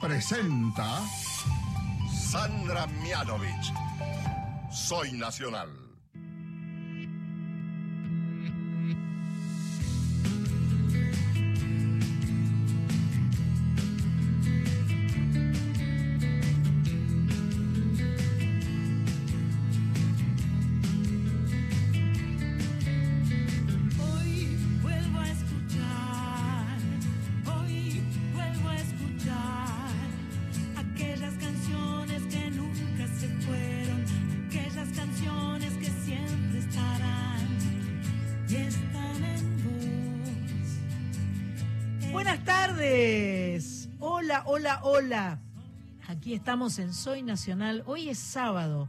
Presenta Sandra Mianovich. Soy Nacional. Hola. Aquí estamos en Soy Nacional. Hoy es sábado.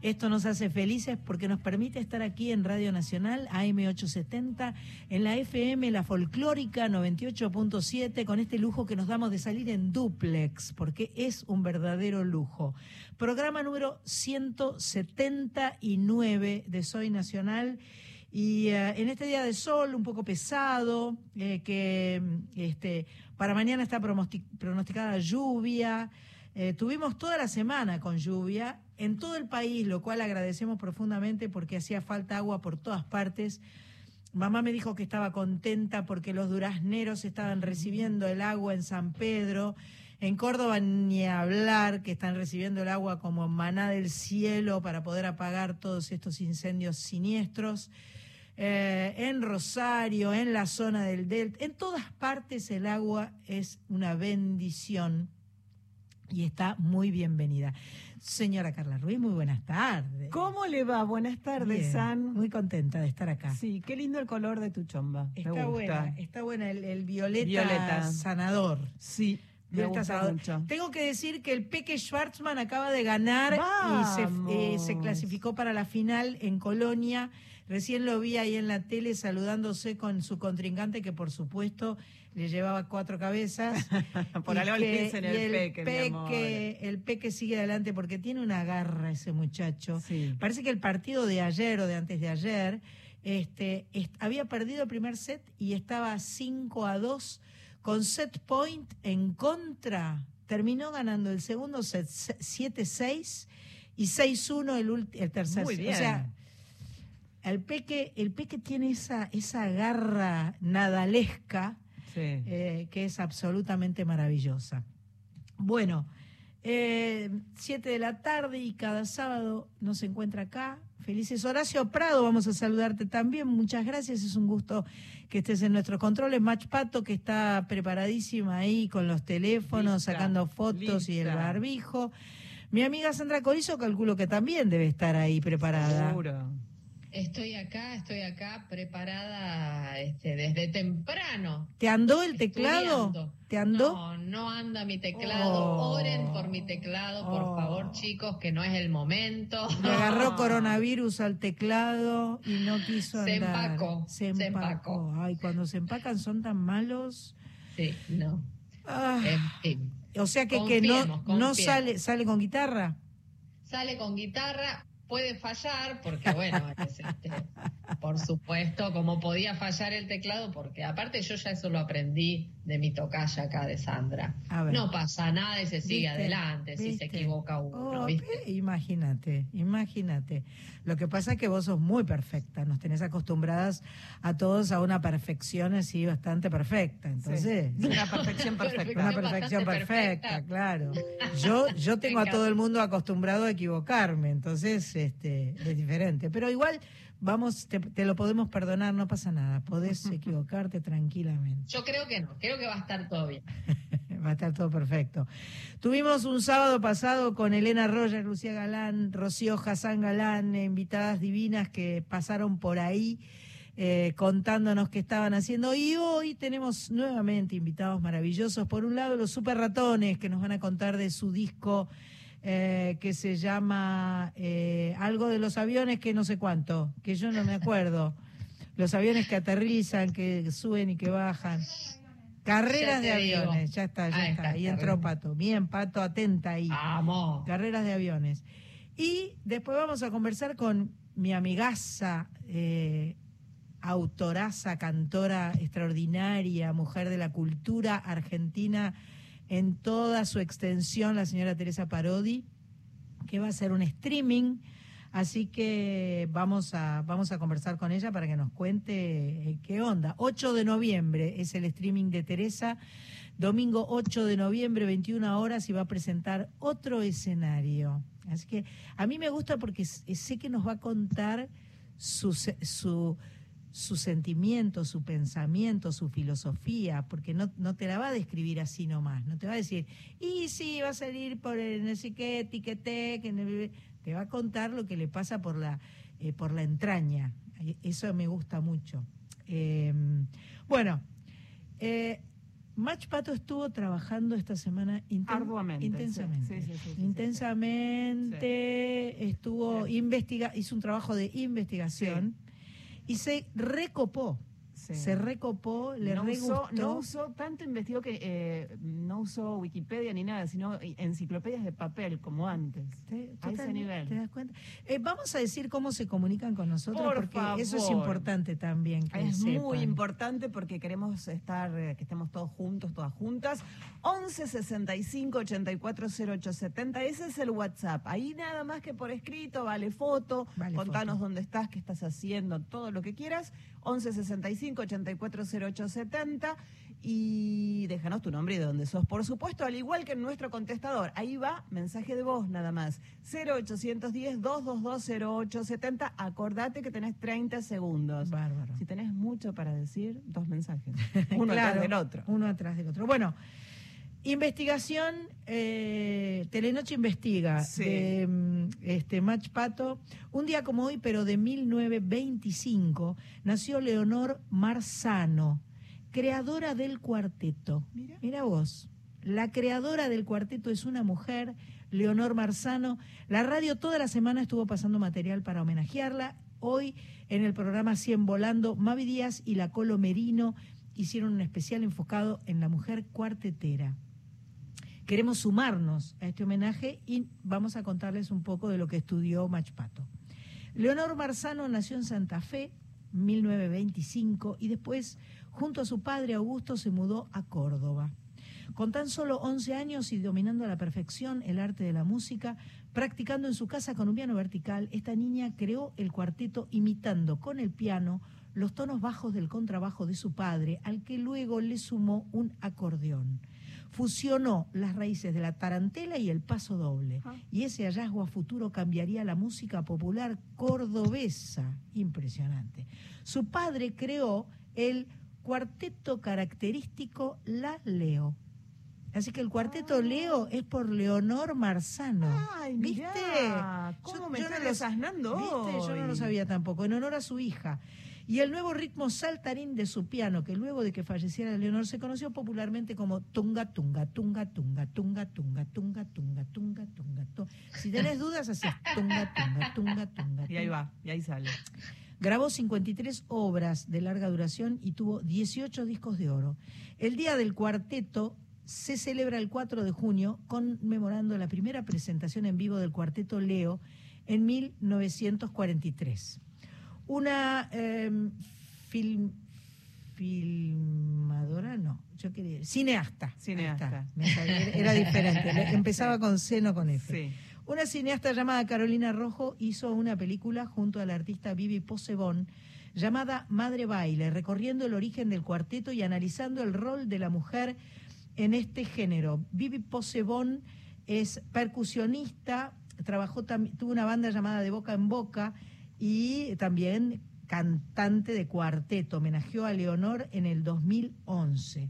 Esto nos hace felices porque nos permite estar aquí en Radio Nacional, AM870, en la FM, la folclórica 98.7, con este lujo que nos damos de salir en duplex, porque es un verdadero lujo. Programa número 179 de Soy Nacional. Y eh, en este día de sol, un poco pesado, eh, que este, para mañana está pronosti- pronosticada lluvia. Eh, tuvimos toda la semana con lluvia en todo el país, lo cual agradecemos profundamente porque hacía falta agua por todas partes. Mamá me dijo que estaba contenta porque los durazneros estaban recibiendo el agua en San Pedro. En Córdoba ni hablar, que están recibiendo el agua como maná del cielo para poder apagar todos estos incendios siniestros. Eh, en Rosario, en la zona del Delta, en todas partes el agua es una bendición y está muy bienvenida. Señora Carla Ruiz, muy buenas tardes. ¿Cómo le va? Buenas tardes, Bien, San. Muy contenta de estar acá. Sí, qué lindo el color de tu chomba. Está me gusta. buena, está buena el, el violeta, Violeta. sanador. Sí, me Violeta gusta sanador. mucho. Tengo que decir que el Peque Schwartzman acaba de ganar y se, eh, se clasificó para la final en Colonia. Recién lo vi ahí en la tele saludándose con su contrincante, que por supuesto le llevaba cuatro cabezas. Por algo que- dicen y el Peque, mi amor. Peque, el Peque sigue adelante porque tiene una garra ese muchacho. Sí. Parece que el partido de ayer o de antes de ayer este, est- había perdido el primer set y estaba 5 a 2 con set point en contra. Terminó ganando el segundo set se- 7-6 y 6-1 el, el tercer Muy set. bien. O sea, el Peque, el Peque tiene esa, esa garra nadalesca Sí. eh, que es absolutamente maravillosa. Bueno, 7 de la tarde y cada sábado nos encuentra acá. Felices Horacio Prado, vamos a saludarte también. Muchas gracias, es un gusto que estés en nuestros controles. Match Pato, que está preparadísima ahí con los teléfonos, Lista, sacando fotos y el barbijo. Mi amiga Sandra Corizo calculo que también debe estar ahí preparada. Seguro. Estoy acá, estoy acá preparada este, desde temprano. ¿Te andó el teclado? estudiando. ¿Te andó? No, no anda mi teclado. Oh. Oren por mi teclado, por Oh. favor, chicos, que no es el momento. Le agarró coronavirus al teclado y no quiso Se andar. empacó, Se se empacó. Ay, cuando se empacan son tan malos. Sí, no. Ah, En fin. o sea que, que no, confiemos, no sale, sale con guitarra. Sale con guitarra, puede fallar, porque bueno, es, este, por supuesto, como podía fallar el teclado, porque aparte yo ya eso lo aprendí de mi tocaya acá de Sandra. A ver. No pasa nada y se sigue ¿Viste? adelante si se equivoca uno, Oh, imagínate, imagínate. Lo que pasa es que vos sos muy perfecta, nos tenés acostumbradas a todos a una perfección así bastante perfecta. Entonces, Sí. Una perfección perfecta. Una perfección perfecta, perfecta. claro. Yo, yo tengo a todo el mundo acostumbrado a equivocarme, entonces este, es diferente. Pero igual, vamos, te, te lo podemos perdonar, no pasa nada. Podés equivocarte tranquilamente. Yo creo que no, creo que va a estar todo bien. Va a estar todo perfecto. Tuvimos un sábado pasado con Elena Roger, Lucía Galán, Rocío Hassan Galán, invitadas divinas que pasaron por ahí eh, contándonos qué estaban haciendo. Y hoy tenemos nuevamente invitados maravillosos. Por un lado, los Super Ratones, que nos van a contar de su disco eh, que se llama eh, algo de los aviones que no sé cuánto, que yo no me acuerdo. Los aviones que aterrizan, que suben y que bajan. Carreras de digo. aviones, ya está, ya Ahí está. está, Ahí entró. Pato. Bien, Pato, atenta ahí. Vamos. Carreras de aviones. Y después vamos a conversar con mi amigaza, eh, autoraza, cantora extraordinaria, mujer de la cultura argentina, en toda su extensión, la señora Teresa Parodi, que va a hacer un streaming. Así que vamos a, vamos a conversar con ella para que nos cuente eh, qué onda. 8 de noviembre es el streaming de Teresa. Domingo 8 de noviembre, 21 horas, y va a presentar otro escenario. Así que a mí me gusta porque sé que nos va a contar su, su, su sentimiento, su pensamiento, su filosofía, porque no, no te la va a describir así nomás, no te va a decir, y sí, va a salir por el no sé qué, que te va a contar lo que le pasa por la, eh, por la entraña. Eso me gusta mucho. Eh, bueno, eh, Mach Pato estuvo trabajando esta semana inten- Arduamente, intensamente. sí, sí, sí. intensamente estuvo investiga hizo un trabajo de investigación y se recopó Sí. se recopó le no re usó, no usó, tanto investigó que eh, no usó Wikipedia ni nada, sino enciclopedias de papel, como antes. Te- a ese nivel. ¿Te das cuenta? Eh, vamos a decir cómo se comunican con nosotros, Por porque eso es importante también. Que Es muy importante porque queremos estar, eh, que estemos todos juntos, todas juntas. 11 65 84 08 70, ese es el WhatsApp. Ahí nada más que por escrito, vale foto, Vale contanos foto. dónde estás, qué estás haciendo, todo lo que quieras. 11 65 84 08 70 y déjanos tu nombre y de dónde sos. Por supuesto, al igual que en nuestro contestador, ahí va mensaje de voz nada más. 0810 222 0870. Acordate que tenés 30 segundos. Bárbaro. Si tenés mucho para decir, dos mensajes. Uno Claro, atrás del otro. Uno atrás del otro. Bueno, investigación, eh, Telenoche Investiga, Sí. de mm, este, Mach Pato. Un día como hoy, pero de 1925, nació Leonor Marzano, creadora del cuarteto. Mira. Mira vos. La creadora del cuarteto es una mujer, Leonor Marzano. La radio toda la semana estuvo pasando material para homenajearla. Hoy en el programa 100 Volando, Mavi Díaz y la Colo Merino hicieron un especial enfocado en la mujer cuartetera. Queremos sumarnos a este homenaje y vamos a contarles un poco de lo que estudió Machpato. Leonor Marzano nació en Santa Fe, 1925, y después, junto a su padre Augusto, se mudó a Córdoba. Con tan solo 11 años y dominando a la perfección el arte de la música, practicando en su casa con un piano vertical, esta niña creó el cuarteto imitando con el piano los tonos bajos del contrabajo de su padre, al que luego le sumó un acordeón. Fusionó las raíces de la tarantela y el paso doble, Ah. y ese hallazgo a futuro cambiaría la música popular cordobesa. Impresionante. Su padre creó el cuarteto característico La Leo. Así que el cuarteto Leo es por Leonor Marzano. Ay, ¿Viste? mirá, ¿cómo Yo- me yo no lo- ¿Viste? Yo no lo sabía tampoco, en honor a su hija. Y el nuevo ritmo saltarín de su piano, que luego de que falleciera Leonor se conoció popularmente como tunga, tunga, tunga, tunga, tunga, tunga, tunga, tunga, tunga, tunga, tunga. Si tenés dudas, así es, tunga, tunga, tunga, tunga. Y ahí va, y ahí sale. Grabó 53 obras de larga duración y tuvo 18 discos de oro. El Día del Cuarteto se celebra el 4 de junio, conmemorando la primera presentación en vivo del Cuarteto Leo en 1943. Una eh, film- filmadora, no, yo quería cineasta. Cineasta. Salía, era diferente, empezaba con C, no con F. Sí. Una cineasta llamada Carolina Rojo hizo una película junto al artista Vivi Posebón llamada Madre Baile, recorriendo el origen del cuarteto y analizando el rol de la mujer en este género. Vivi Posebón es percusionista, trabajó tuvo una banda llamada De Boca en Boca y también cantante de cuarteto. Homenajeó a Leonor en el 2011.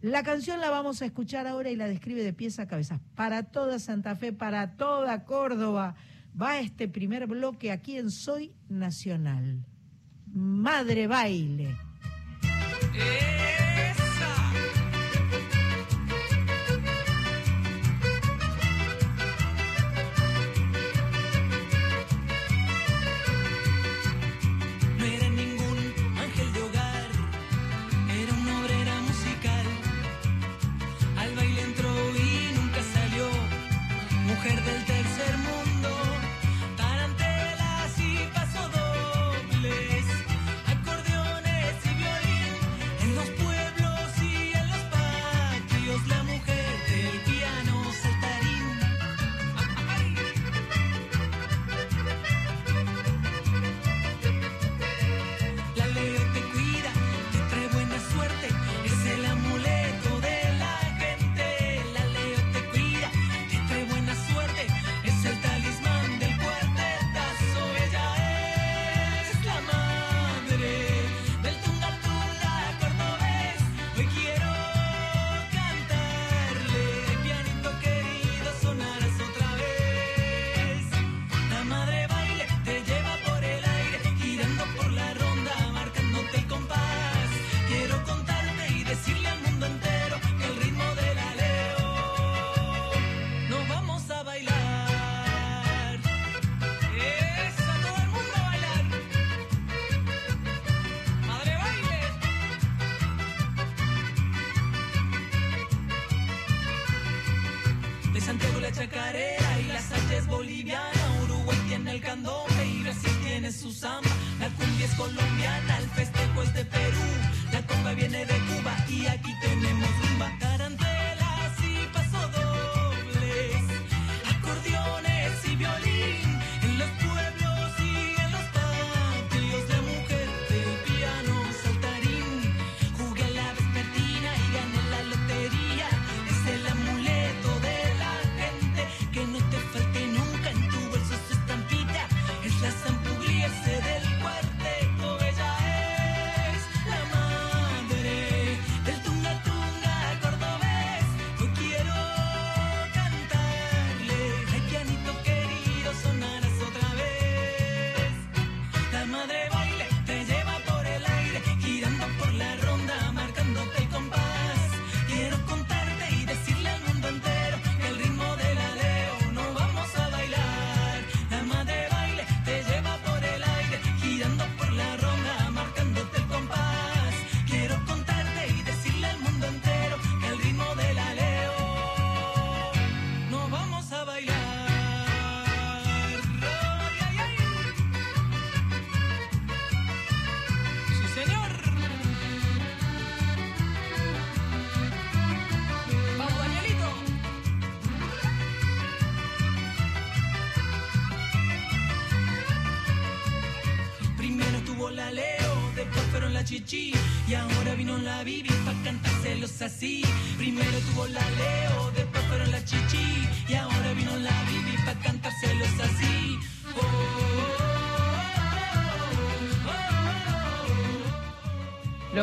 La canción la vamos a escuchar ahora y la describe de pies a cabeza. Para toda Santa Fe, para toda Córdoba, va este primer bloque aquí en Soy Nacional. Madre Baile. No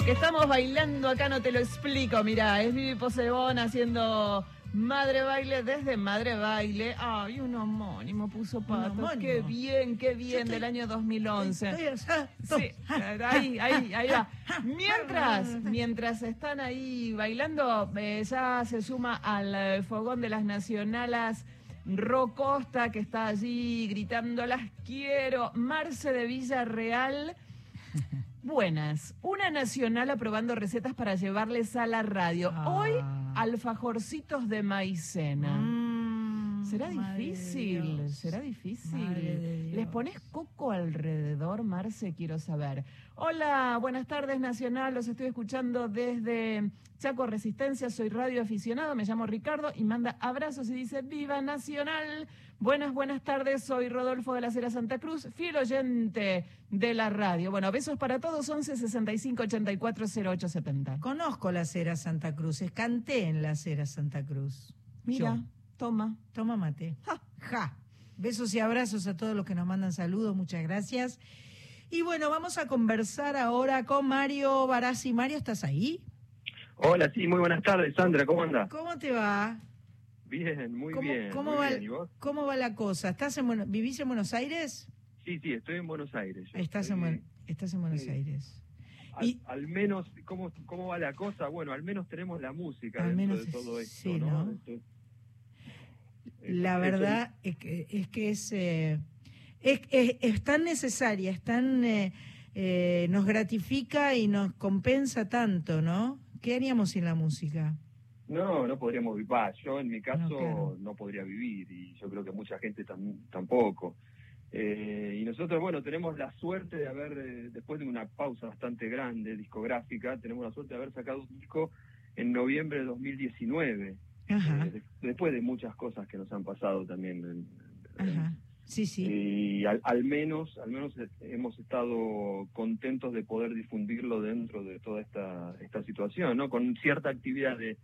Lo que estamos bailando acá no te lo explico. Mirá, es Vivi Posebón haciendo Madre Baile desde Madre Baile. Ay, un homónimo puso pato. homónimo. Qué bien, qué bien, estoy- del año 2011. Estoy allá, Sí, ahí, ahí, ahí va. Mientras, mientras están ahí bailando, eh, ya se suma al eh, fogón de las nacionalas Ro Costa, que está allí gritando, las quiero. Marce de Villarreal. Buenas. Una nacional aprobando recetas para llevarles a la radio. Ah. Hoy, alfajorcitos de maicena. Mm, Será difícil, será difícil. ¿Les pones coco alrededor, Marce? Quiero saber. Hola, buenas tardes, Nacional. Los estoy escuchando desde Chaco Resistencia. Soy radio aficionado, me llamo Ricardo y manda abrazos y dice: ¡Viva Nacional! Buenas, buenas tardes. Soy Rodolfo de la Cera Santa Cruz, fiel oyente de la radio. Bueno, besos para todos. 11 65 84 08 70. Conozco la Cera Santa Cruz, canté en la Cera Santa Cruz. Mira, Yo. Toma. Toma mate. Ja. Besos y abrazos a todos los que nos mandan saludos, muchas gracias. Y bueno, vamos a conversar ahora con Mario Barassi. Mario, ¿estás ahí? Hola, sí, muy buenas tardes, Sandra, ¿cómo andas? ¿Cómo te va? Bien, muy ¿Cómo, bien. cómo muy va, bien. ¿Y vos? ¿Cómo va la cosa? ¿Estás en Buenos- ¿Vivís en Buenos Aires? Sí, sí, estoy en Buenos Aires. Estás, en, estoy- Buen- estás en Buenos sí. Aires. al, y- al menos, ¿cómo, ¿cómo va la cosa? Bueno, al menos tenemos la música Al dentro menos de todo es- esto, sí, ¿no? La eso- verdad es que es, que es, eh, es, es- es tan necesaria, es tan, eh, eh, nos gratifica y nos compensa tanto, ¿no? ¿Qué haríamos sin la música? No, no podríamos vivir. Yo en mi caso No, podría vivir y yo creo que mucha gente tam- tampoco. Eh, y nosotros, bueno, tenemos la suerte de haber, eh, después de una pausa bastante grande discográfica, tenemos la suerte de haber sacado un disco en noviembre de 2019. Eh, de- después de muchas cosas que nos han pasado también. ajá. Sí, sí. Y al, al menos, al menos hemos estado contentos de poder difundirlo dentro de toda esta, esta situación, ¿no? Con cierta actividad de,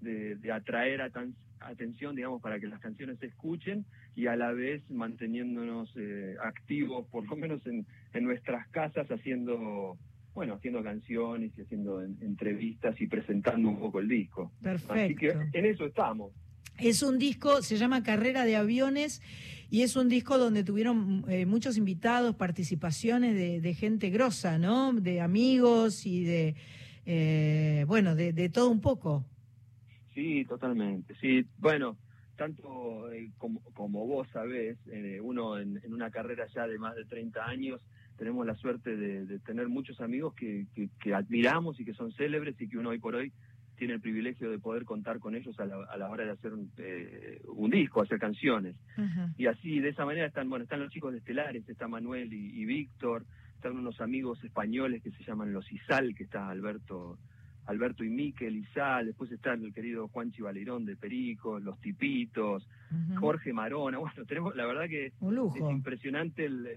de, de atraer atan- atención, digamos, para que las canciones se escuchen y a la vez manteniéndonos eh, activos, por lo menos en, en nuestras casas, haciendo, bueno, haciendo canciones y haciendo en- entrevistas y presentando un poco el disco. Así que Perfecto. en eso estamos. Es un disco, se llama Carrera de Aviones y es un disco donde tuvieron eh, muchos invitados, participaciones de, de gente grosa, ¿no? De amigos y de, eh, bueno, de, de todo un poco. Sí, totalmente. Sí, bueno, tanto eh, como, como vos sabés, eh, uno en, en una carrera ya de más de 30 años, tenemos la suerte de, de tener muchos amigos que, que, que admiramos y que son célebres y que uno hoy por hoy tiene el privilegio de poder contar con ellos a la, a la hora de hacer un, eh, un disco, hacer canciones. Y así, de esa manera, están bueno están los chicos de Estelares, está Manuel y, y Víctor, están unos amigos españoles que se llaman los Izal, que está Alberto Alberto y Miquel Izal, después está el querido Juanchi Valerón de Perico, los Tipitos. Jorge Marona, bueno, tenemos, la verdad que Un es impresionante el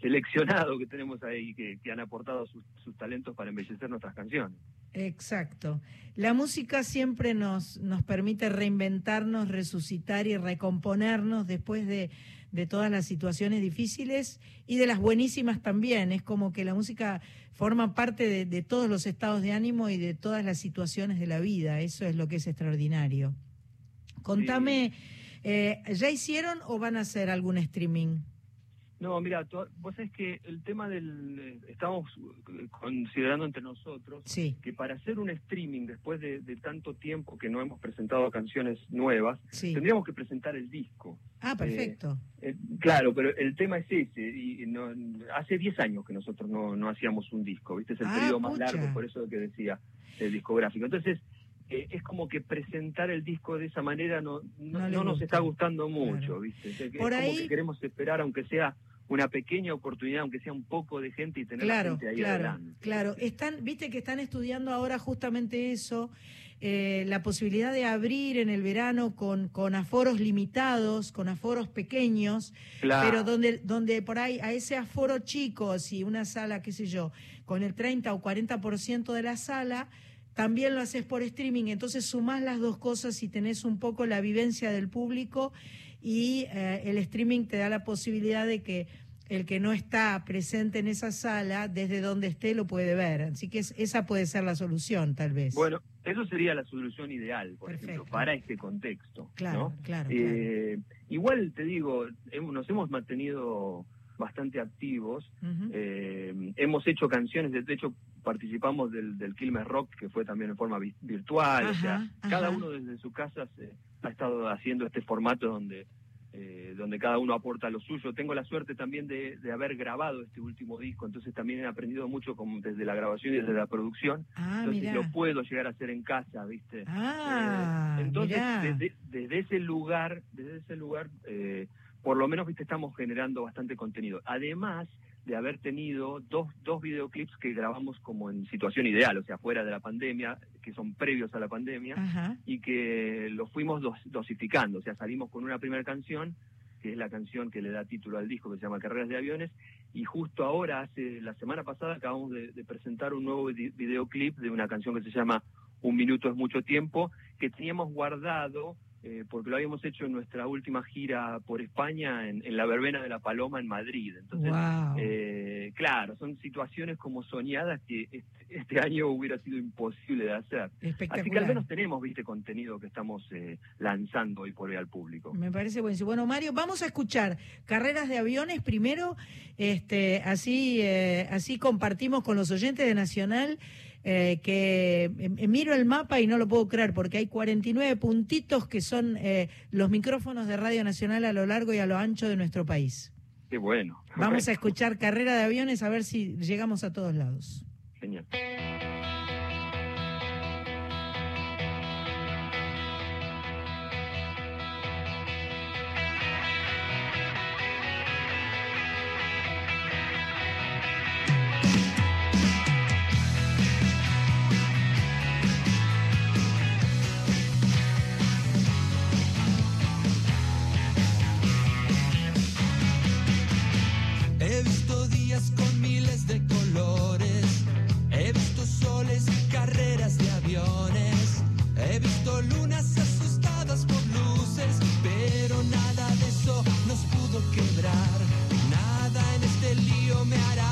seleccionado que tenemos ahí, que, que han aportado sus, sus talentos para embellecer nuestras canciones. Exacto. La música siempre nos, nos permite reinventarnos, resucitar y recomponernos después de, de todas las situaciones difíciles y de las buenísimas también. Es como que la música forma parte de, de todos los estados de ánimo y de todas las situaciones de la vida. Eso es lo que es extraordinario. Contame, eh, ¿ya hicieron o van a hacer algún streaming? No, mira, vos sabés que el tema del... eh, Estamos eh, considerando entre nosotros Sí, que para hacer un streaming después de, de tanto tiempo que no hemos presentado canciones nuevas, sí. tendríamos que presentar el disco. Ah, perfecto. Eh, claro, pero el tema es ese. Y no, hace 10 años que nosotros no, no hacíamos un disco, ¿viste? Es el Ah, periodo más pucha. largo, por eso que decía el discográfico. Entonces, eh, es como que presentar el disco de esa manera no, no, No nos está gustando mucho, Claro. ¿viste? Es, que- es como que queremos esperar, aunque sea una pequeña oportunidad, aunque sea un poco de gente y tener la Claro, gente ahí claro, adelante. claro. Están, viste que están estudiando ahora justamente eso, eh, la posibilidad de abrir en el verano con, con aforos limitados, con aforos pequeños, Claro. pero donde, donde por ahí a ese aforo chico, si una sala, qué sé yo, con el 30 o 40% de la sala, también lo haces por streaming, entonces sumás las dos cosas y tenés un poco la vivencia del público y eh, el streaming te da la posibilidad de que el que no está presente en esa sala, desde donde esté, lo puede ver. Así que es- esa puede ser la solución, tal vez. Bueno, eso sería la solución ideal, por ejemplo, para este contexto. claro, ¿no? claro, claro. Eh, igual te digo, nos hemos mantenido bastante activos. Eh, hemos hecho canciones, de hecho participamos del, del Quilmes Rock, que fue también en forma vi- virtual. o sea, ajá. cada uno desde su casa se- ha estado haciendo este formato donde eh, donde cada uno aporta lo suyo. Tengo la suerte también de, de haber grabado este último disco, entonces también he aprendido mucho como desde la grabación y desde la producción. ah, entonces lo puedo llegar a hacer en casa, ¿viste? Ah, Eh, entonces desde, desde ese lugar, desde ese lugar, eh, por lo menos viste estamos generando bastante contenido. Además de haber tenido dos, dos videoclips que grabamos como en situación ideal, o sea, fuera de la pandemia, que son previos a la pandemia, Ajá. y que los fuimos dos- dosificando, o sea, salimos con una primera canción, que es la canción que le da título al disco, que se llama Carreras de Aviones, y justo ahora, hace la semana pasada, acabamos de, de presentar un nuevo vi- videoclip de una canción que se llama Un minuto es mucho tiempo, que teníamos guardado, eh, porque lo habíamos hecho en nuestra última gira por España, en, en la verbena de la Paloma en Madrid. Entonces, Wow. eh, claro, son situaciones como soñadas que este, este año hubiera sido imposible de hacer. Así que al menos tenemos, viste, contenido que estamos eh, lanzando hoy por hoy al público. Me parece buenísimo. Bueno, Mario, vamos a escuchar carreras de aviones primero, este, así, eh, así compartimos con los oyentes de Nacional. Eh, que eh, miro el mapa y no lo puedo creer porque hay 49 puntitos que son eh, los micrófonos de Radio Nacional a lo largo y a lo ancho de nuestro país. Qué bueno. Vamos a escuchar carrera de aviones a ver si llegamos a todos lados. Genial. me hará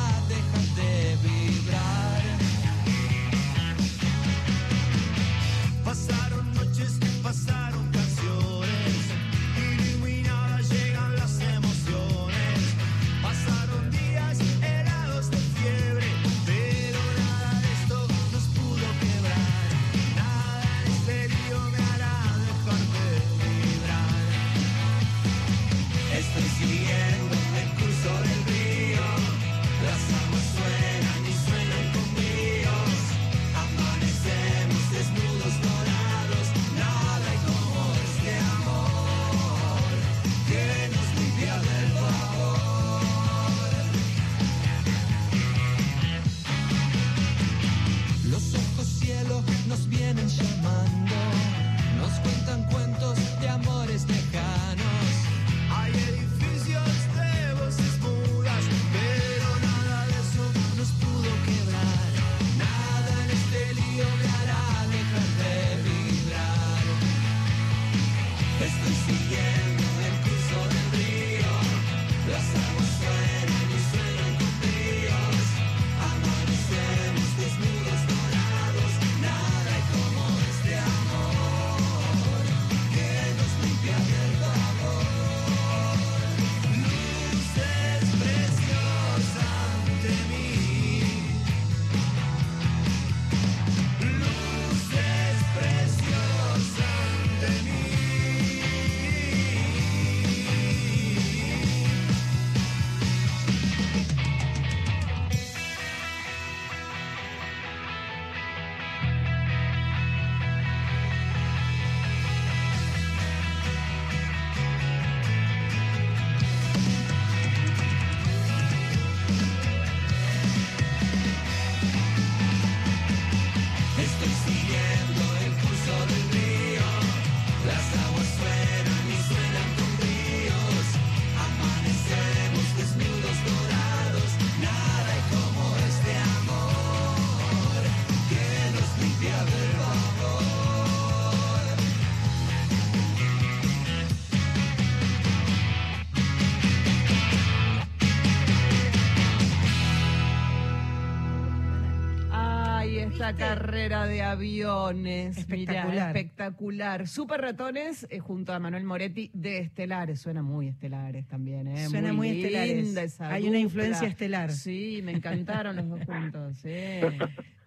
de aviones. Espectacular. Mirá, espectacular. Super Ratones eh, junto a Manuel Moretti de Estelares. Suena muy Estelares también, ¿eh? Suena muy linda Estelares. esa Hay una influencia estelar. Sí, me encantaron los dos juntos. Sí.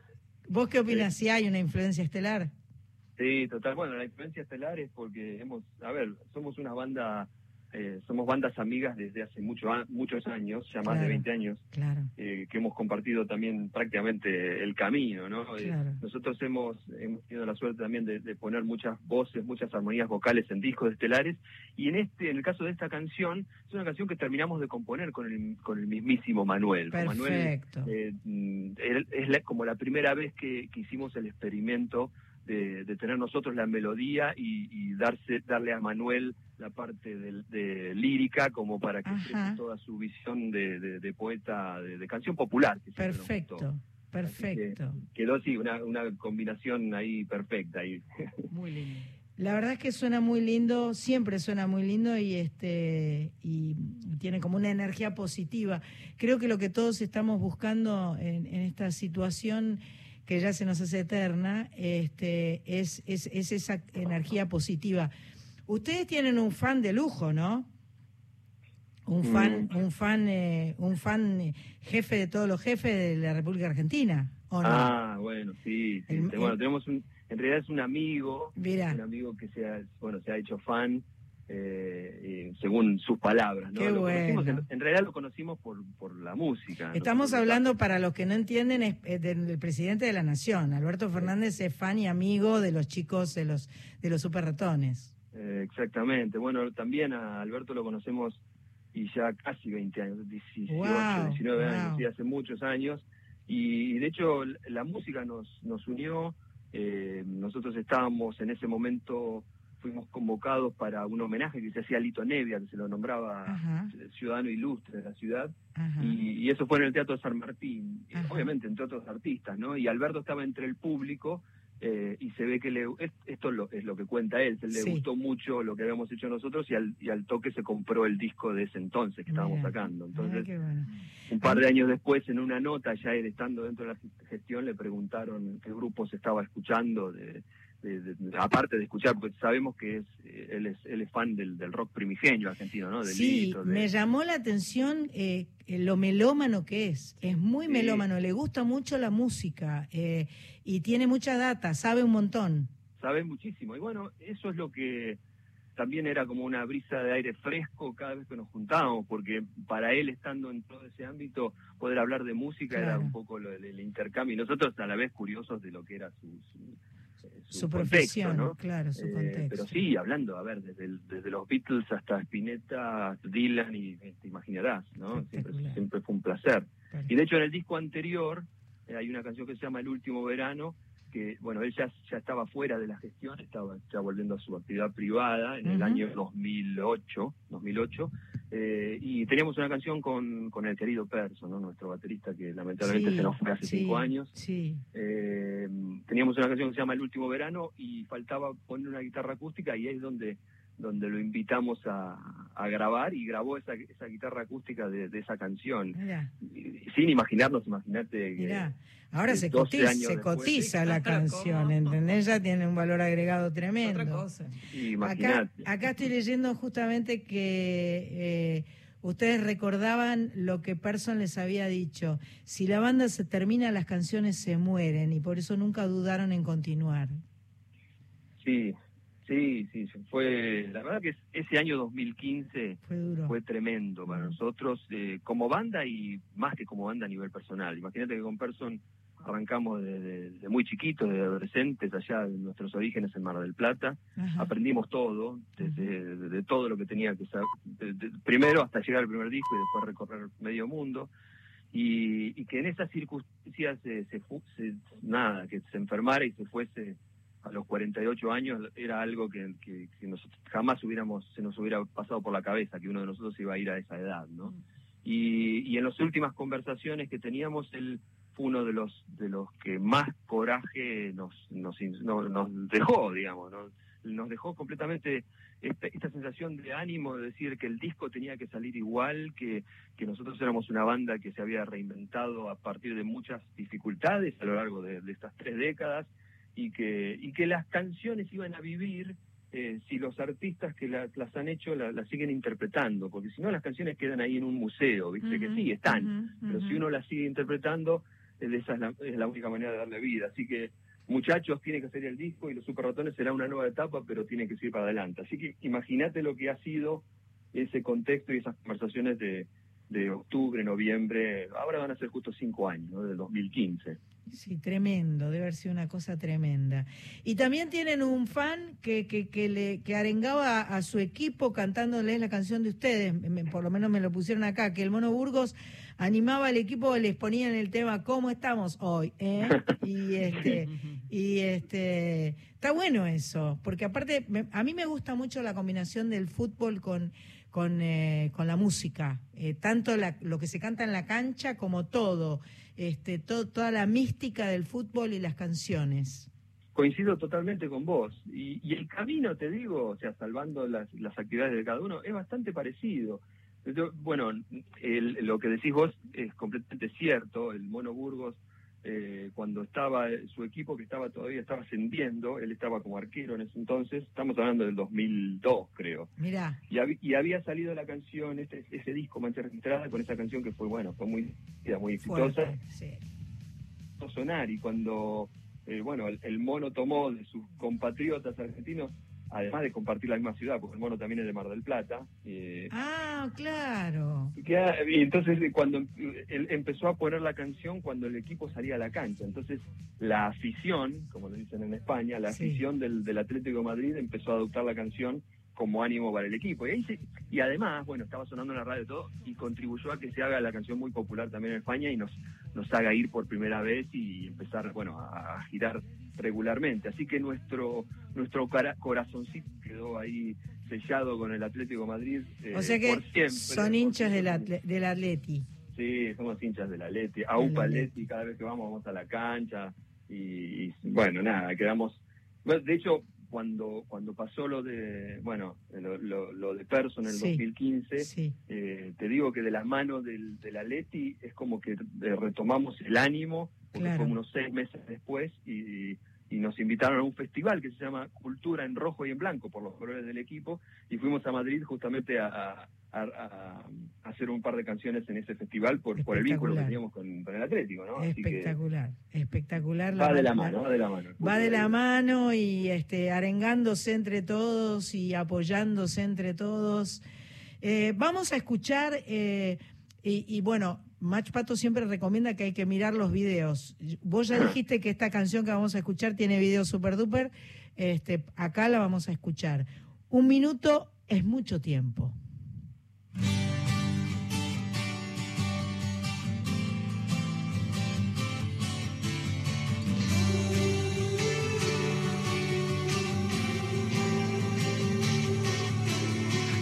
¿Vos qué opinas si hay una influencia estelar? Sí, total. Bueno, la influencia estelar es porque hemos, a ver, somos una banda, eh, somos bandas amigas desde hace mucho, a- muchos años, ya más Claro. de 20 años, Claro. eh, que hemos compartido también prácticamente el camino, ¿no? Eh, nosotros hemos, hemos tenido la suerte también de, de poner muchas voces, muchas armonías vocales en discos estelares, y en este, en el caso de esta canción, es una canción que terminamos de componer con el, con el mismísimo Manuel. Manuel Perfecto. eh, mm, él- es la- como la primera vez que, que hicimos el experimento de, de tener nosotros la melodía y, y darse darle a Manuel la parte de, lírica como para que exprese toda su visión de, de- de poeta, de, de canción popular. que. Perfecto. Perfecto. Quedó así, una, una combinación ahí perfecta. Ahí. Muy lindo. La verdad es que suena muy lindo, siempre suena muy lindo y este y tiene como una energía positiva. Creo que lo que todos estamos buscando en, en esta situación que ya se nos hace eterna, este, es, es, es esa energía positiva. Ustedes tienen un fan de lujo, ¿no? Un fan, un fan, eh, un fan eh, jefe de todos los jefes de la República Argentina, ¿o no? Ah, bueno, sí. sí. El- bueno, tenemos un, en realidad es un amigo Mirá. un amigo que se ha, bueno, se ha hecho fan, eh, eh, según sus palabras. ¿no? Qué Lo conocimos bueno. en, en realidad lo conocimos por, por la música. Estamos hablando, para los que no entienden, es- es del, del presidente de la Nación. Alberto Fernández es fan y amigo de los chicos de los de los super ratones. Eh, exactamente. Bueno, también a Alberto lo conocemos y ya casi 20 años, 18, Wow, 19 wow. años, sí, hace muchos años. Y de hecho la música nos, nos unió. eh, nosotros estábamos en ese momento, fuimos convocados para un homenaje que se hacía a Lito Nevia, que se lo nombraba Ajá. ciudadano ilustre de la ciudad. Y, y eso fue en el Teatro San Martín, Ajá. obviamente entre otros artistas, ¿no? Y Alberto estaba entre el público eh, y se ve que le, es- esto lo- es lo que cuenta él, se le Sí. gustó mucho lo que habíamos hecho nosotros y al, y al toque se compró el disco de ese entonces que estábamos Mira. sacando. Ah, Entonces, bueno. un par de años después, en una nota, ya él estando dentro de la gestión, le preguntaron qué grupo se estaba escuchando, de, de- de- aparte de escuchar, porque sabemos que es eh, él es, él es fan del, del rock primigenio argentino, ¿no? Del Sí, Lito, de- me llamó la atención eh, lo melómano que es. Es muy melómano, le gusta mucho la música eh, y tiene mucha data, sabe un montón. sabe muchísimo. Y bueno, eso es lo que también era como una brisa de aire fresco cada vez que nos juntábamos, porque para él estando en todo ese ámbito, poder hablar de música era un poco lo, el, el intercambio. Y nosotros a la vez curiosos de lo que era su, su, su Su contexto, profesión, ¿no? claro, su Eh, contexto. pero sí, hablando, a ver, desde, el- desde los Beatles hasta Spinetta, Dylan, y eh, te imaginarás, ¿no? Siempre, siempre fue un placer. Y de hecho en el disco anterior eh, hay una canción que se llama El último verano, que bueno, él ya, ya estaba fuera de la gestión, estaba ya volviendo a su actividad privada en el Ujú. año 2008, 2008 eh, y teníamos una canción con, con el querido Perso, ¿no? nuestro baterista que lamentablemente Sí, se nos fue hace sí, cinco años. Sí, Eh, teníamos una canción que se llama El último verano y faltaba poner una guitarra acústica y es donde donde lo invitamos a, a grabar y grabó esa, esa guitarra acústica de, de esa canción. Sin imaginarnos, imagínate que mira. Ahora se 12 cotiza, después- la canción. ¿entendés? Ya tiene un valor agregado Otra tremendo. cosa. Acá, imagínate. acá estoy leyendo justamente que eh, ustedes recordaban lo que Person les había dicho. Si la banda se termina, las canciones se mueren y por eso nunca dudaron en continuar. Sí, sí, sí, fue, la verdad que es- ese año 2015 Fue duro. fue tremendo para nosotros eh, como banda y más que como banda a nivel personal. Imagínate que con Person arrancamos desde de, muy chiquitos, de adolescentes, allá en nuestros orígenes en Mar del Plata. Ajá. Aprendimos todo, desde de, de todo lo que tenía que saber, de- de- primero hasta llegar al primer disco y después recorrer medio mundo. Y, y que en esas circunstancias se, se, fu- se- nada, que se enfermara y se fuese a los 48 años era algo que, que, jamás hubiéramos se nos hubiera pasado por la cabeza que uno de nosotros iba a ir a esa edad, ¿no? Y, y en las últimas conversaciones que teníamos él fue uno de los de los que más coraje nos nos dejó, digamos, ¿no? nos dejó completamente esta, esta sensación de ánimo de decir que el disco tenía que salir igual, que, que nosotros éramos una banda que se había reinventado a partir de muchas dificultades a lo largo de, de estas tres décadas y que, y que las canciones iban a vivir eh, si los artistas que la- las han hecho la- las siguen interpretando, porque si no las canciones quedan ahí en un museo, viste que sí, están, pero si uno las sigue interpretando, eh, esa es la, es la única manera de darle vida. Así que muchachos, tiene que hacer el disco y los super ratones será una nueva etapa, pero tiene que seguir para adelante. Así que imagínate lo que ha sido ese contexto y esas conversaciones de, de octubre, noviembre, ahora van a ser justo cinco años, ¿no? del 2015. Sí, tremendo, debe haber sido una cosa tremenda. Y también tienen un fan que, que, que, le, que arengaba a su equipo cantándoles la canción de ustedes, me- por lo menos me lo pusieron acá, que el Mono Burgos animaba al equipo, les ponían el tema ¿Cómo estamos hoy? eh? Y este, y este está bueno eso, porque aparte me- a mí me gusta mucho la combinación del fútbol con con, eh, con la música, eh, tanto la- lo que se canta en la cancha como todo, este, to- toda la mística del fútbol y las canciones. Coincido totalmente con vos. Y, y el camino, te digo, o sea, salvando las, las actividades de cada uno, es bastante parecido. Bueno, el- lo que decís vos es completamente cierto. El Mono Burgos, eh, cuando estaba eh, su equipo, que estaba todavía estaba ascendiendo, él estaba como arquero en ese entonces, estamos hablando del 2002, creo. Mirá, Y, hab- y había salido la canción, este, ese disco, Mancha Registrada, con esa canción que fue, bueno, fue muy, muy exitosa fuerte, sí. sonar y cuando eh, bueno el, el mono tomó de sus compatriotas argentinos además de compartir la misma ciudad porque el mono también es de Mar del Plata eh, Ah, claro. que, y entonces eh, cuando él empezó a poner la canción cuando el equipo salía a la cancha entonces la afición como le dicen en España la Sí. afición del, del Atlético de Madrid empezó a adoptar la canción como ánimo para el equipo y, ahí se- y además bueno estaba sonando en la radio y todo y contribuyó a que se haga la canción muy popular también en España y nos nos haga ir por primera vez y empezar bueno a girar regularmente así que nuestro nuestro corazoncito quedó ahí sellado con el Atlético de Madrid eh, O sea que por siempre, son hinchas del, atle- del Atleti. Sí, somos hinchas de la Leti, AUPA Del Leti, cada vez que vamos vamos a la cancha y, y, bueno, nada, quedamos... de hecho, cuando cuando pasó lo de, bueno, lo, lo, lo de Perso en el Sí. 2015, Sí. eh, te digo que de la mano del, de la Leti es como que eh, retomamos el ánimo, porque Claro. fue unos seis meses después y, y nos invitaron a un festival que se llama Cultura en Rojo y en Blanco, por los colores del equipo, y fuimos a Madrid justamente a, a- a- a hacer un par de canciones en ese festival por, por el vínculo que teníamos con, con el Atlético, ¿no? Así que espectacular, espectacular. va de la mano, va de la mano. Va de la mano y este, arengándose entre todos y apoyándose entre todos. Eh, vamos a escuchar, eh, y, y bueno, Mach Pato siempre recomienda que hay que mirar los videos. Vos ya dijiste que esta canción que vamos a escuchar tiene video super duper. Este, acá la vamos a escuchar. Un minuto es mucho tiempo.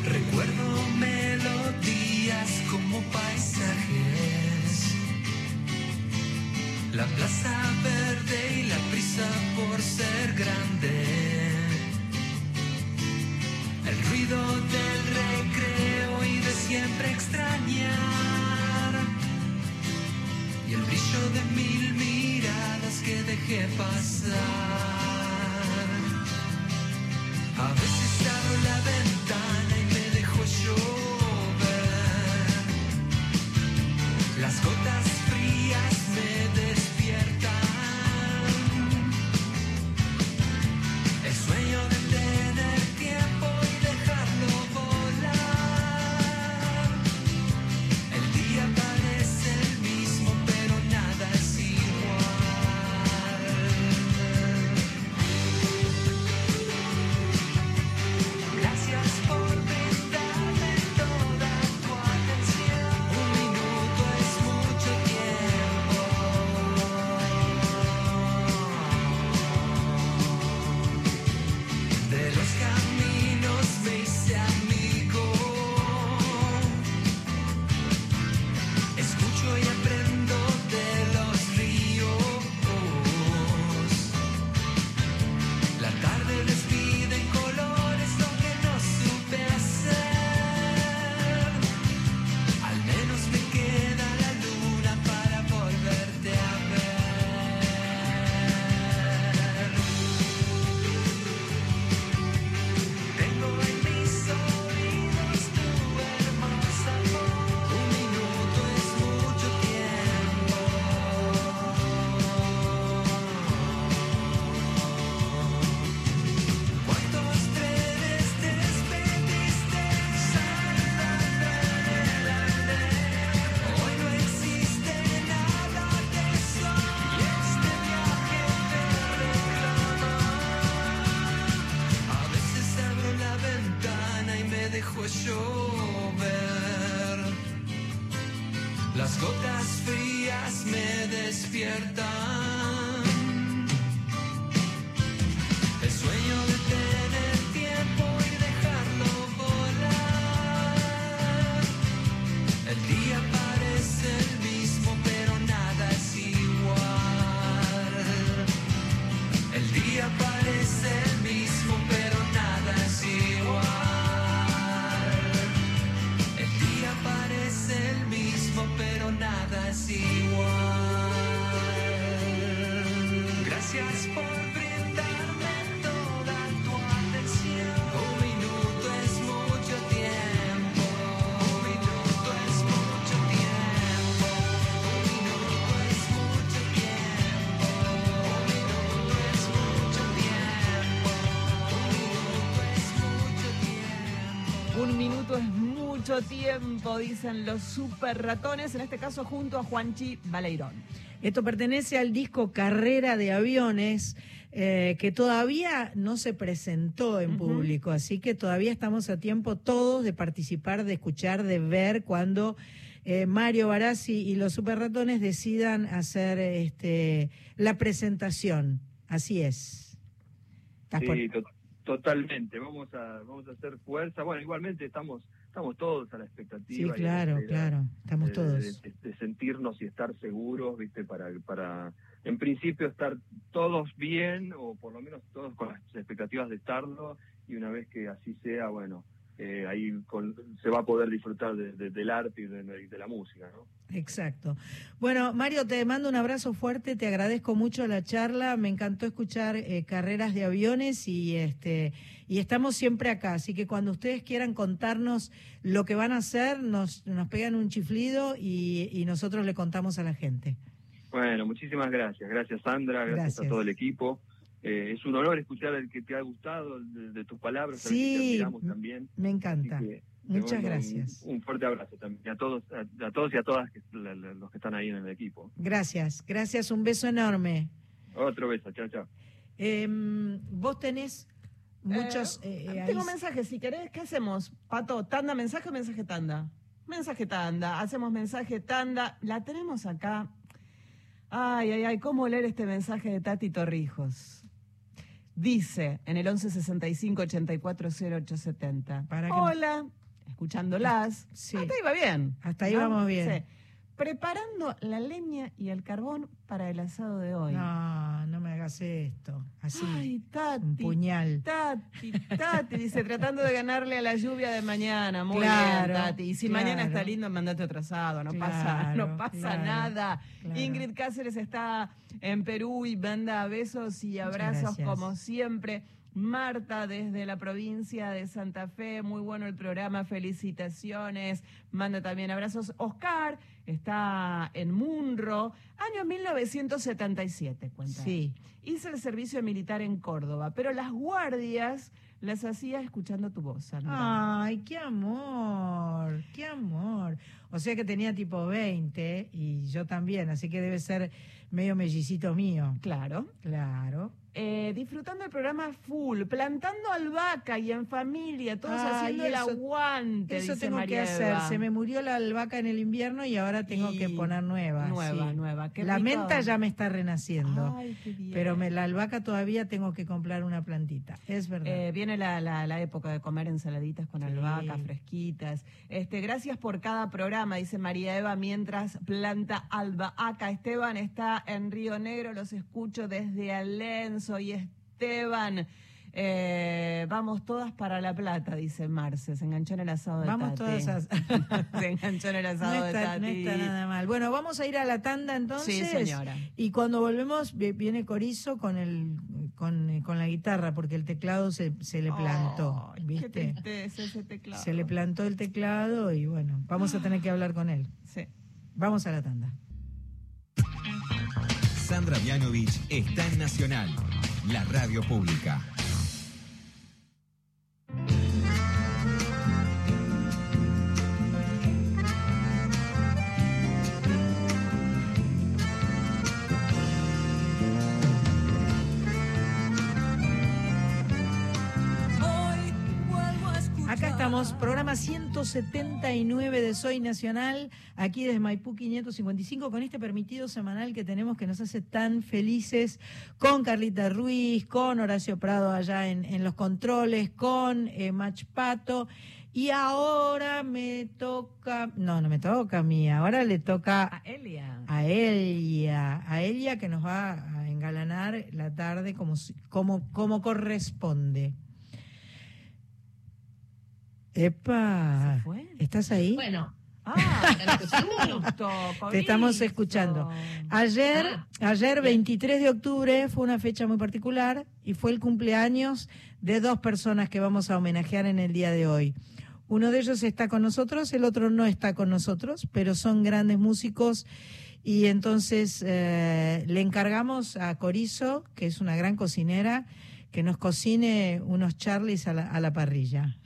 Recuerdo melodías como paisajes. La plaza verde y la prisa por ser grande. El ruido del recreo y de siempre extrañar. Y el brillo de mil miradas que dejé pasar. A veces abro la ventana tiempo, dicen los super ratones, en este caso junto a Juanchi Baleirón. Esto pertenece al disco Carrera de Aviones, eh, que todavía no se presentó en público, así que todavía estamos a tiempo todos de participar, de escuchar, de ver cuando eh, Mario Barassi y los Super Ratones decidan hacer este, la presentación. Así es. ¿Estás por- Sí, to- totalmente. Vamos a, vamos a hacer fuerza. Bueno, igualmente estamos, estamos todos a la expectativa. Sí, claro, espera claro. Estamos de- todos. De, de sentirnos y estar seguros, ¿viste? Para, para, en principio, estar todos bien, o por lo menos todos con las expectativas de estarlo, y una vez que así sea, bueno, eh, ahí con- se va a poder disfrutar de- de- del arte y de, de la música, ¿no? Exacto. Bueno, Mario, te mando un abrazo fuerte, te agradezco mucho la charla, me encantó escuchar eh, carreras de aviones y este y estamos siempre acá, así que cuando ustedes quieran contarnos lo que van a hacer, nos, nos pegan un chiflido y, y nosotros le contamos a la gente. Bueno, muchísimas gracias. Gracias, Sandra. Gracias, Gracias. a todo el equipo. Eh, es un honor escuchar el que te ha gustado de, de tus palabras. Sí, que te admiramos también. Me encanta. que Muchas un- gracias. Un, fuerte abrazo también a todos, a, a todos y a todas que- la- la- los que están ahí en el equipo. Gracias, gracias, un beso enorme. Otro beso, chao, chao. Em, vos tenés muchos... eh, eh, Tengo ahí- mensajes, si querés, ¿qué hacemos? Pato, tanda, mensaje o mensaje tanda. Mensaje tanda, hacemos mensaje tanda. La tenemos acá. Ay, ay, ay, ¿cómo leer este mensaje de Tati Torrijos? Dice en el 1165 840870. Para que- Hola, escuchándolas. Sí. Hasta ahí va bien. Hasta ahí vamos bien. Sí. Preparando la leña y el carbón para el asado de hoy. No, no me hagas esto. Así, Ay, Tati. un puñal. Tati, Tati, dice, tratando de ganarle a la lluvia de mañana. Muy Claro, bien, Tati. Y si claro. mañana está lindo, mandate otro asado. No pasa, no pasa nada. Ingrid Cáceres está en Perú y manda besos y abrazos como siempre. Marta desde la provincia de Santa Fe, muy bueno el programa, felicitaciones. Manda también abrazos. Oscar está en Munro, año 1977, cuenta. Sí. Hice el servicio militar en Córdoba, pero las guardias las hacía escuchando tu voz, Sandra. Ay, qué amor, qué amor. O sea que tenía tipo 20 y yo también, así que debe ser medio mellicito mío. Claro. Claro. Eh, disfrutando el programa full, plantando albahaca y en familia, todos haciendo el eso- aguante. Eso dice tengo que hacer. Eva. Se me murió la albahaca en el invierno y ahora tengo Y que poner nueva. nueva, sí. nueva. Qué la rico. menta ya me está renaciendo. Ay, qué bien. pero me, la albahaca todavía tengo que comprar una plantita. Es verdad. Eh, viene la, la- la época de comer ensaladitas con Sí. albahaca, fresquitas. Este, gracias por cada programa, dice María Eva, mientras planta albahaca. Esteban está en Río Negro, los escucho desde Alenzo. Y Esteban, eh, vamos todas para La Plata, dice Marce. Se enganchó en el asado de Vamos Tati. todas a... Se enganchó en el no, asado de está, no Tati. está nada mal. Bueno, vamos a ir a la tanda entonces. Sí, señora. Y cuando volvemos vi- viene Corizo con el con, con la guitarra porque el teclado se, se le plantó, ¿viste? Qué tristeza ese teclado. Se le plantó el teclado y bueno, vamos a tener que hablar con él. Sí. Vamos a la tanda. Sandra Mianovich está en Nacional, la radio pública. Programa 179 de Soy Nacional, aquí desde Maipú 555, con este permitido semanal que tenemos que nos hace tan felices, con Carlita Ruiz, con Horacio Prado allá en, en los controles, con eh, Mach Pato. Y ahora me toca, no, no me toca a mí, ahora le toca A Elia. a Elia, a Elia que nos va a engalanar la tarde como, como, como corresponde. Epa. ¿estás ahí? Bueno, Ah, Te estamos escuchando. Ayer, Ah, ayer bien. 23 de octubre fue una fecha muy particular y fue el cumpleaños de dos personas que vamos a homenajear en el día de hoy. Uno de ellos está con nosotros, el otro no está con nosotros, pero son grandes músicos y entonces eh, le encargamos a Corizo, que es una gran cocinera, que nos cocine unos charlies a la, a la parrilla.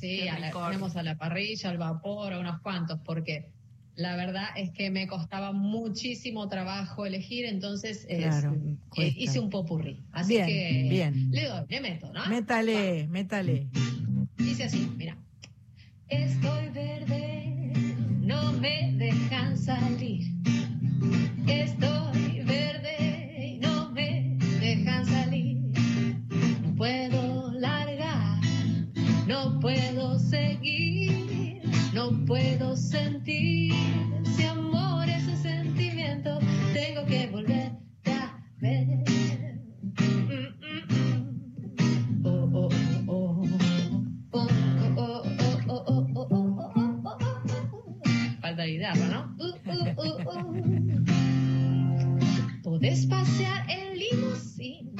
Sí, a la- rico. tenemos a la parrilla, al vapor, a unos cuantos, porque la verdad es que me costaba muchísimo trabajo elegir, entonces es- eh, hice un popurrí. Así Bien, que bien. le doy, le meto, ¿no? Métale, métale. Dice así, mira. Estoy verde, no me dejan salir. Estoy No puedo sentir si amor es un sentimiento. Tengo que volver a ver. Falta guitarra, ¿no? Podés pasear en limusín,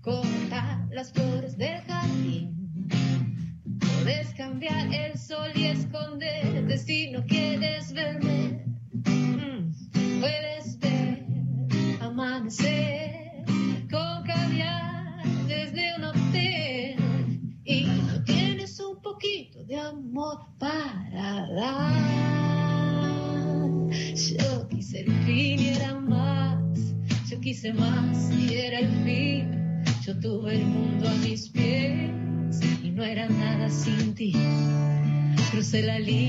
cortar las flores del jardín. Podés cambiar el sol y esconder más y era el fin. Yo tuve el mundo a mis pies y no era nada sin ti. Crucé la línea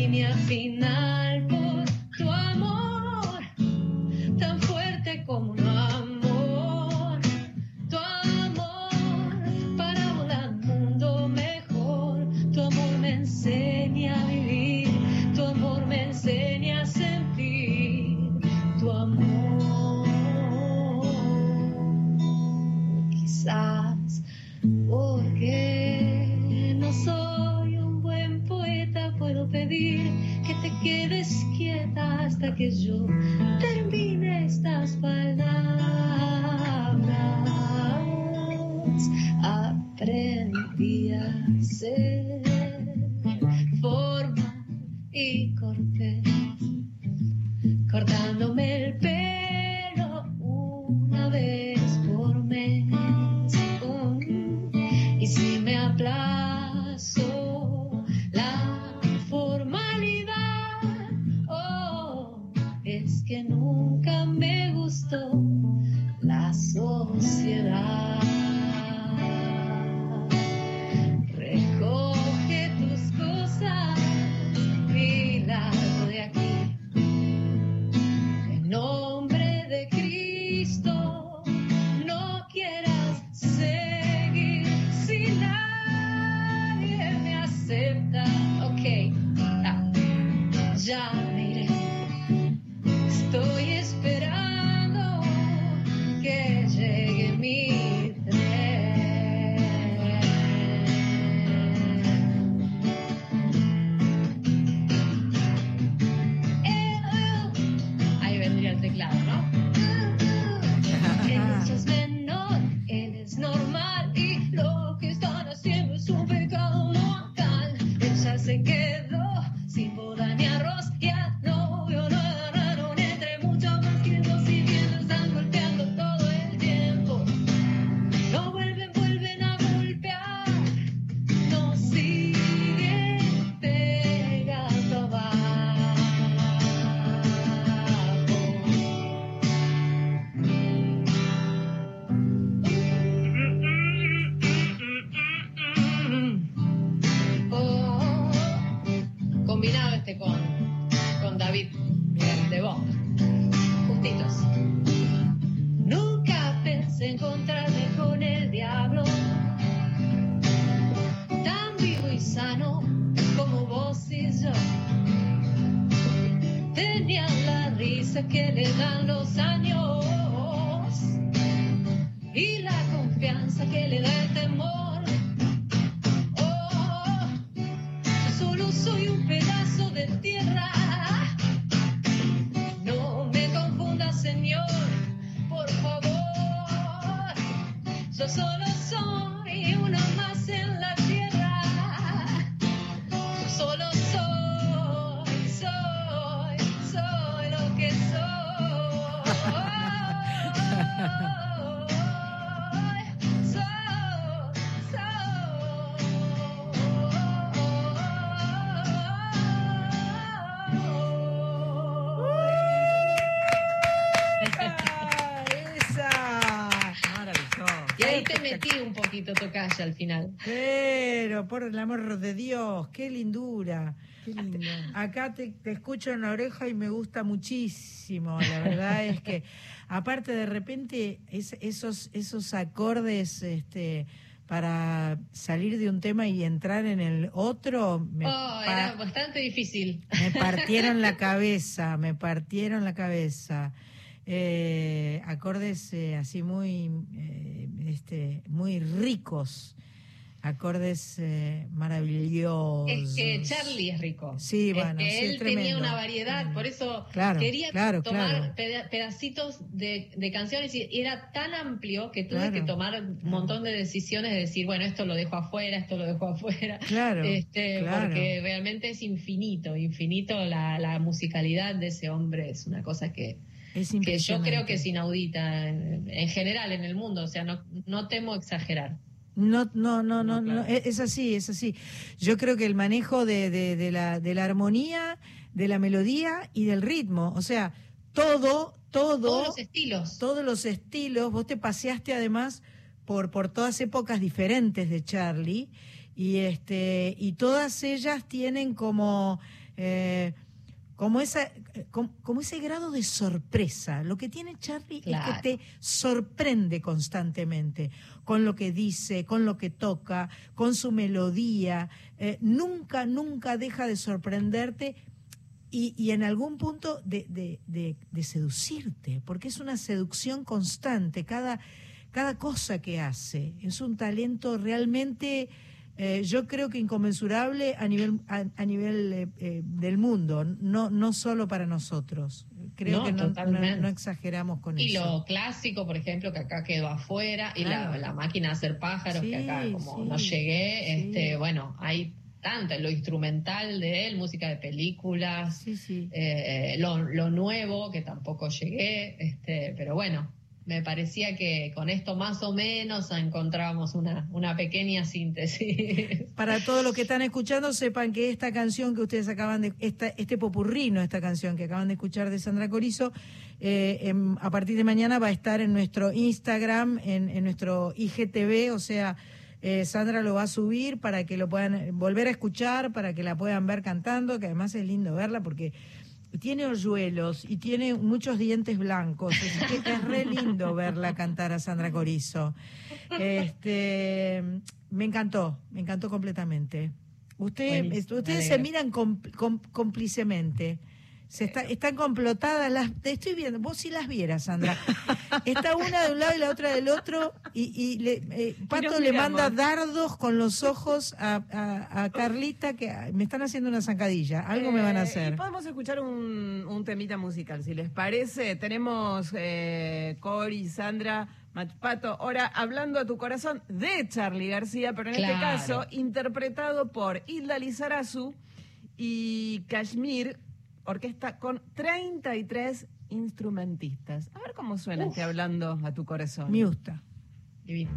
por el amor de Dios, qué lindura. Qué lindo. Acá te, te escucho en la oreja y me gusta muchísimo. La verdad es que, aparte de repente, es- esos, esos acordes este, para salir de un tema y entrar en el otro, me, Oh, era bastante difícil. me partieron la cabeza, me partieron la cabeza. Eh, acordes eh, así muy, eh, este, muy ricos, acordes eh, maravillosos. Es que Charlie es rico. Sí, Es bueno, que sí, él es tremendo. tenía una variedad, por eso Claro, quería claro, tomar claro. pedacitos de, de canciones y era tan amplio que tuve que tomar un montón de decisiones de decir, bueno, esto lo dejo afuera, esto lo dejo afuera. Claro, Este. Porque realmente es infinito, infinito la, la musicalidad de ese hombre, es una cosa que, Es que yo creo que es inaudita en, en general en el mundo, o sea, no, no temo exagerar. No, no, no, no, No, no, es es así, es así. Yo creo que el manejo de, de, de la, de la armonía, de la melodía y del ritmo, o sea, todo, todo, Todos los estilos. todos los estilos, vos te paseaste además por, por todas épocas diferentes de Charlie y este y todas ellas tienen como eh, como esa como, como ese grado de sorpresa. Lo que tiene Charlie Claro. es que te sorprende constantemente con lo que dice, con lo que toca, con su melodía. Eh, nunca, nunca deja de sorprenderte y, y en algún punto de, de- de- de seducirte, porque es una seducción constante, cada, cada cosa que hace. Es un talento realmente, eh, yo creo que inconmensurable a nivel, a, a nivel eh, eh, del mundo, no, no solo para nosotros. Creo No, que no, no- totalmente. no exageramos con Y eso. lo clásico, por ejemplo, que acá quedó afuera, y Claro. la, la máquina de hacer pájaros, Sí, que acá como sí, no llegué, sí. este, bueno, hay tanto, lo instrumental de él, música de películas, eh, lo, lo nuevo, que tampoco llegué, este, pero bueno, me parecía que con esto más o menos encontrábamos una, una pequeña síntesis. Para todos los que están escuchando, sepan que esta canción que ustedes acaban de, esta, este popurrino, esta canción que acaban de escuchar de Sandra Corizo, eh, a partir de mañana va a estar en nuestro Instagram, en, en nuestro IGTV, o sea, eh, Sandra lo va a subir para que lo puedan volver a escuchar, para que la puedan ver cantando, que además es lindo verla porque tiene hoyuelos y tiene muchos dientes blancos, así que es re lindo verla cantar a Sandra Corizo. Este, me encantó, me encantó completamente. Usted, ustedes se miran com- com- cómplicemente. Se está, están complotadas, las, te estoy viendo, vos sí las vieras, Sandra. Está una de un lado y la otra del otro, y, y le, eh, Pato le manda dardos con los ojos a, a- a Carlita, que me están haciendo una zancadilla, algo me van a Eh, hacer. y podemos escuchar un, un temita musical, si les parece. Tenemos eh, Cori, Sandra, Pato, ahora hablando a tu corazón de Charlie García, pero en este caso interpretado por Hilda Lizarazu y Kashmir, orquesta con 33 instrumentistas. A ver cómo suena este hablando a tu corazón. Me gusta. Divino.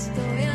Estoy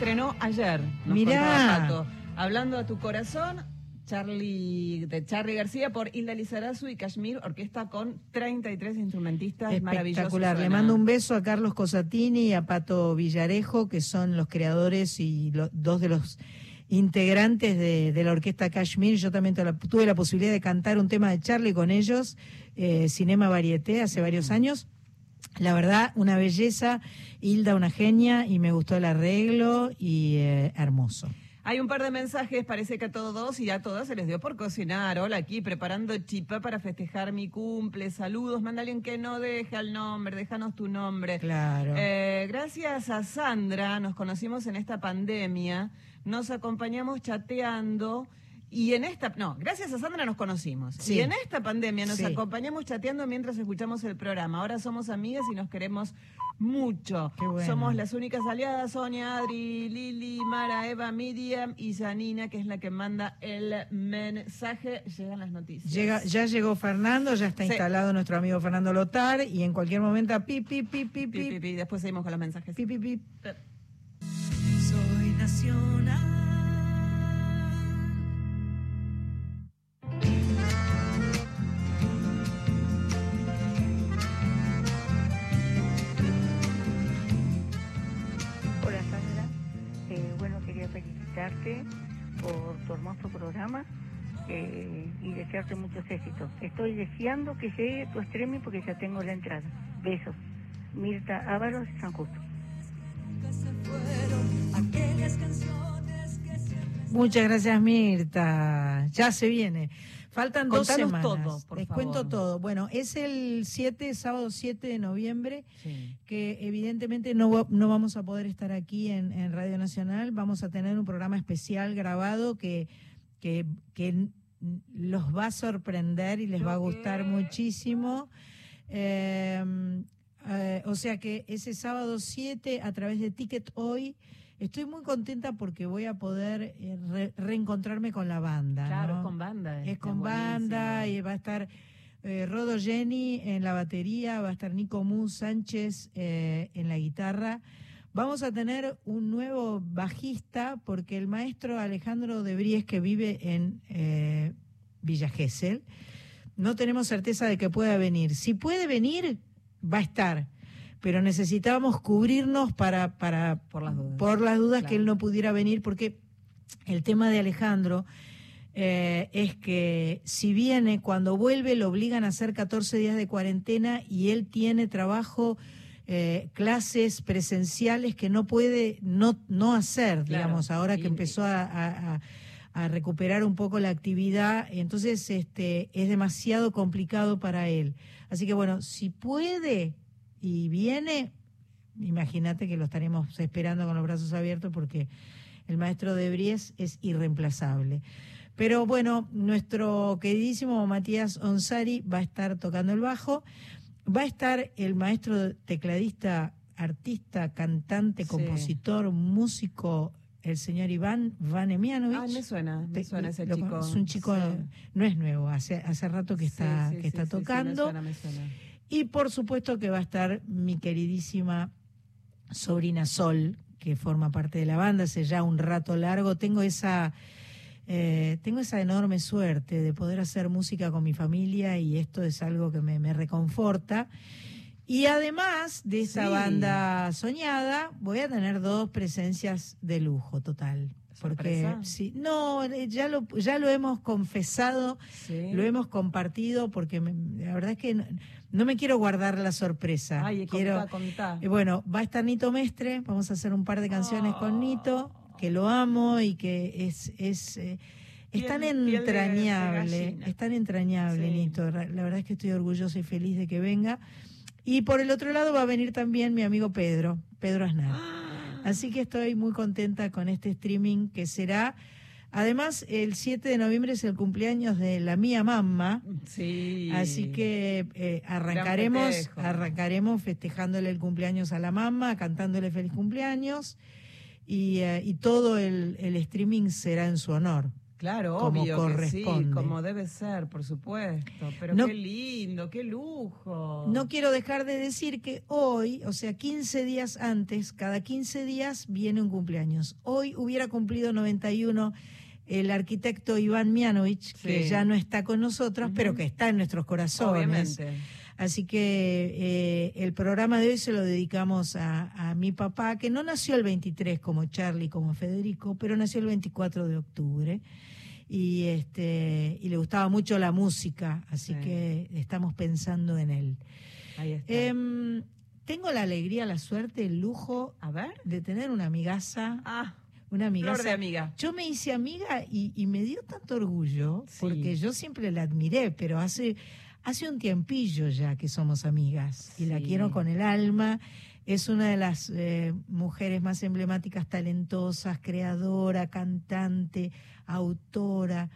estrenó ayer. nos Mirá. Pato. Hablando a tu corazón, Charlie, de Charlie García por Hilda Lizarazu y Kashmir, orquesta con 33 instrumentistas. Espectacular. Le mando un beso a Carlos Cosatini y a Pato Villarejo, que son los creadores y lo- dos de los integrantes de, de la orquesta Kashmir. Yo también tuve la, tuve la posibilidad de cantar un tema de Charlie con ellos, eh, Cinema Varieté, hace varios años. La verdad, una belleza, Hilda una genia y me gustó el arreglo y eh, hermoso. Hay un par de mensajes, parece que a todos y a todas se les dio por cocinar. Hola, aquí preparando chipá para festejar mi cumple. Saludos, manda alguien que no deje el nombre, déjanos tu nombre. Claro. Eh, gracias a Sandra, nos conocimos en esta pandemia, nos acompañamos chateando y en esta, no, gracias a Sandra nos conocimos. Sí. Y en esta pandemia nos Sí. acompañamos chateando mientras escuchamos el programa. Ahora somos amigas y nos queremos mucho. Qué bueno. Somos las únicas aliadas, Sonia, Adri, Lili, Mara, Eva, Miriam y Janina, que es la que manda el mensaje. Llegan las noticias. Llega, ya llegó Fernando, ya está Sí. instalado nuestro amigo Fernando Lotar y en cualquier momento pi, pi, pi, pi, Pi, pi, pi, pi. Después seguimos con los mensajes. pi, pi, pi. Soy nacional. Tu hermoso programa eh, y desearte muchos éxitos. Estoy deseando que llegue tu streaming porque ya tengo la entrada. Besos. Mirta Ábalos, San Justo. Muchas gracias, Mirta. Ya se viene. Faltan dos semanas. todo, por Les favor. cuento todo. Bueno, es el 7, sábado 7 de noviembre, Sí. que evidentemente no, va- no vamos a poder estar aquí en, en Radio Nacional. Vamos a tener un programa especial grabado que, que, que los va a sorprender y les va a gustar muchísimo. Eh, eh, o sea que ese sábado 7, a través de Ticket Hoy, estoy muy contenta porque voy a poder eh, re- reencontrarme con la banda. Claro, ¿no? es con banda. Es este, con banda buenísimo. y va a estar eh, Rodo Jenny en la batería, va a estar Nico Mu Sánchez eh, en la guitarra. Vamos a tener un nuevo bajista porque el maestro Alejandro de Bries, que vive en eh, Villa Gesell, no tenemos certeza de que pueda venir. Si puede venir, va a estar. Pero necesitábamos cubrirnos para, para Por las dudas. por las dudas que él no pudiera venir, porque el tema de Alejandro eh, es que si viene, cuando vuelve lo obligan a hacer 14 días de cuarentena y él tiene trabajo, eh, clases presenciales que no puede no, no hacer, Claro. digamos, ahora que empezó a, a- a- a recuperar un poco la actividad, entonces este es demasiado complicado para él. Así que bueno, si puede y viene, imagínate que lo estaremos esperando con los brazos abiertos porque el maestro de Bries es irreemplazable. Pero bueno, nuestro queridísimo Matías Onsari va a estar tocando el bajo, va a estar el maestro tecladista, artista, cantante, Sí. compositor, músico, el señor Iván Vanemianovich. Ah, me suena, me suena ese chico. Es un chico, Sí. no es nuevo, hace, hace rato que está, Sí, sí, que está sí, me tocando. suena, me suena. Y por supuesto que va a estar mi queridísima sobrina Sol, que forma parte de la banda hace ya un rato largo. Tengo esa, eh, tengo esa enorme suerte de poder hacer música con mi familia y esto es algo que me, me reconforta. Y además de esta Sí. banda soñada, voy a tener dos presencias de lujo total. Porque ¿Sorpresa? sí, no, eh, ya lo, ya lo hemos confesado Sí. lo hemos compartido porque me- la verdad es que no, no me quiero guardar la sorpresa. Ay, quiero, contá, contá. eh, bueno, va a estar Nito Mestre, vamos a hacer un par de canciones con Oh. Nito, que lo amo y que es, es, eh, es tan entrañable, es tan entrañable Sí. Nito. La verdad es que estoy orgullosa y feliz de que venga. Y por el otro lado va a venir también mi amigo Pedro, Pedro Aznar. Así que estoy muy contenta con este streaming que será. Además, el 7 de noviembre es el cumpleaños de la mía mamá. Sí. Así que eh, arrancaremos, arrancaremos festejándole el cumpleaños a la mamá, cantándole feliz cumpleaños y, eh, y todo el, el streaming será en su honor. Claro, como obvio que sí, corresponde. como debe ser, por supuesto. Pero No- qué lindo, qué lujo. No quiero dejar de decir que hoy, o sea, 15 días antes, cada 15 días viene un cumpleaños. Hoy hubiera cumplido 91 el arquitecto Iván Mianovich, que ya no está con nosotros, pero que está en nuestros corazones. Obviamente. Así que eh, el programa de hoy se lo dedicamos a, a mi papá, que no nació el 23 como Charlie, como Federico, pero nació el 24 de octubre. Y, este, y le gustaba mucho la música, así Sí. que estamos pensando en él. Ahí está. Em, tengo la alegría, la suerte, el lujo a ver. de tener una amigaza, Ah, una flor de amigaza amiga. yo me hice amiga y, y me dio tanto orgullo, Sí. porque yo siempre la admiré, pero hace, hace un tiempillo ya que somos amigas y la quiero con el alma. Es una de las eh, mujeres más emblemáticas, talentosas, creadora, cantante, autora,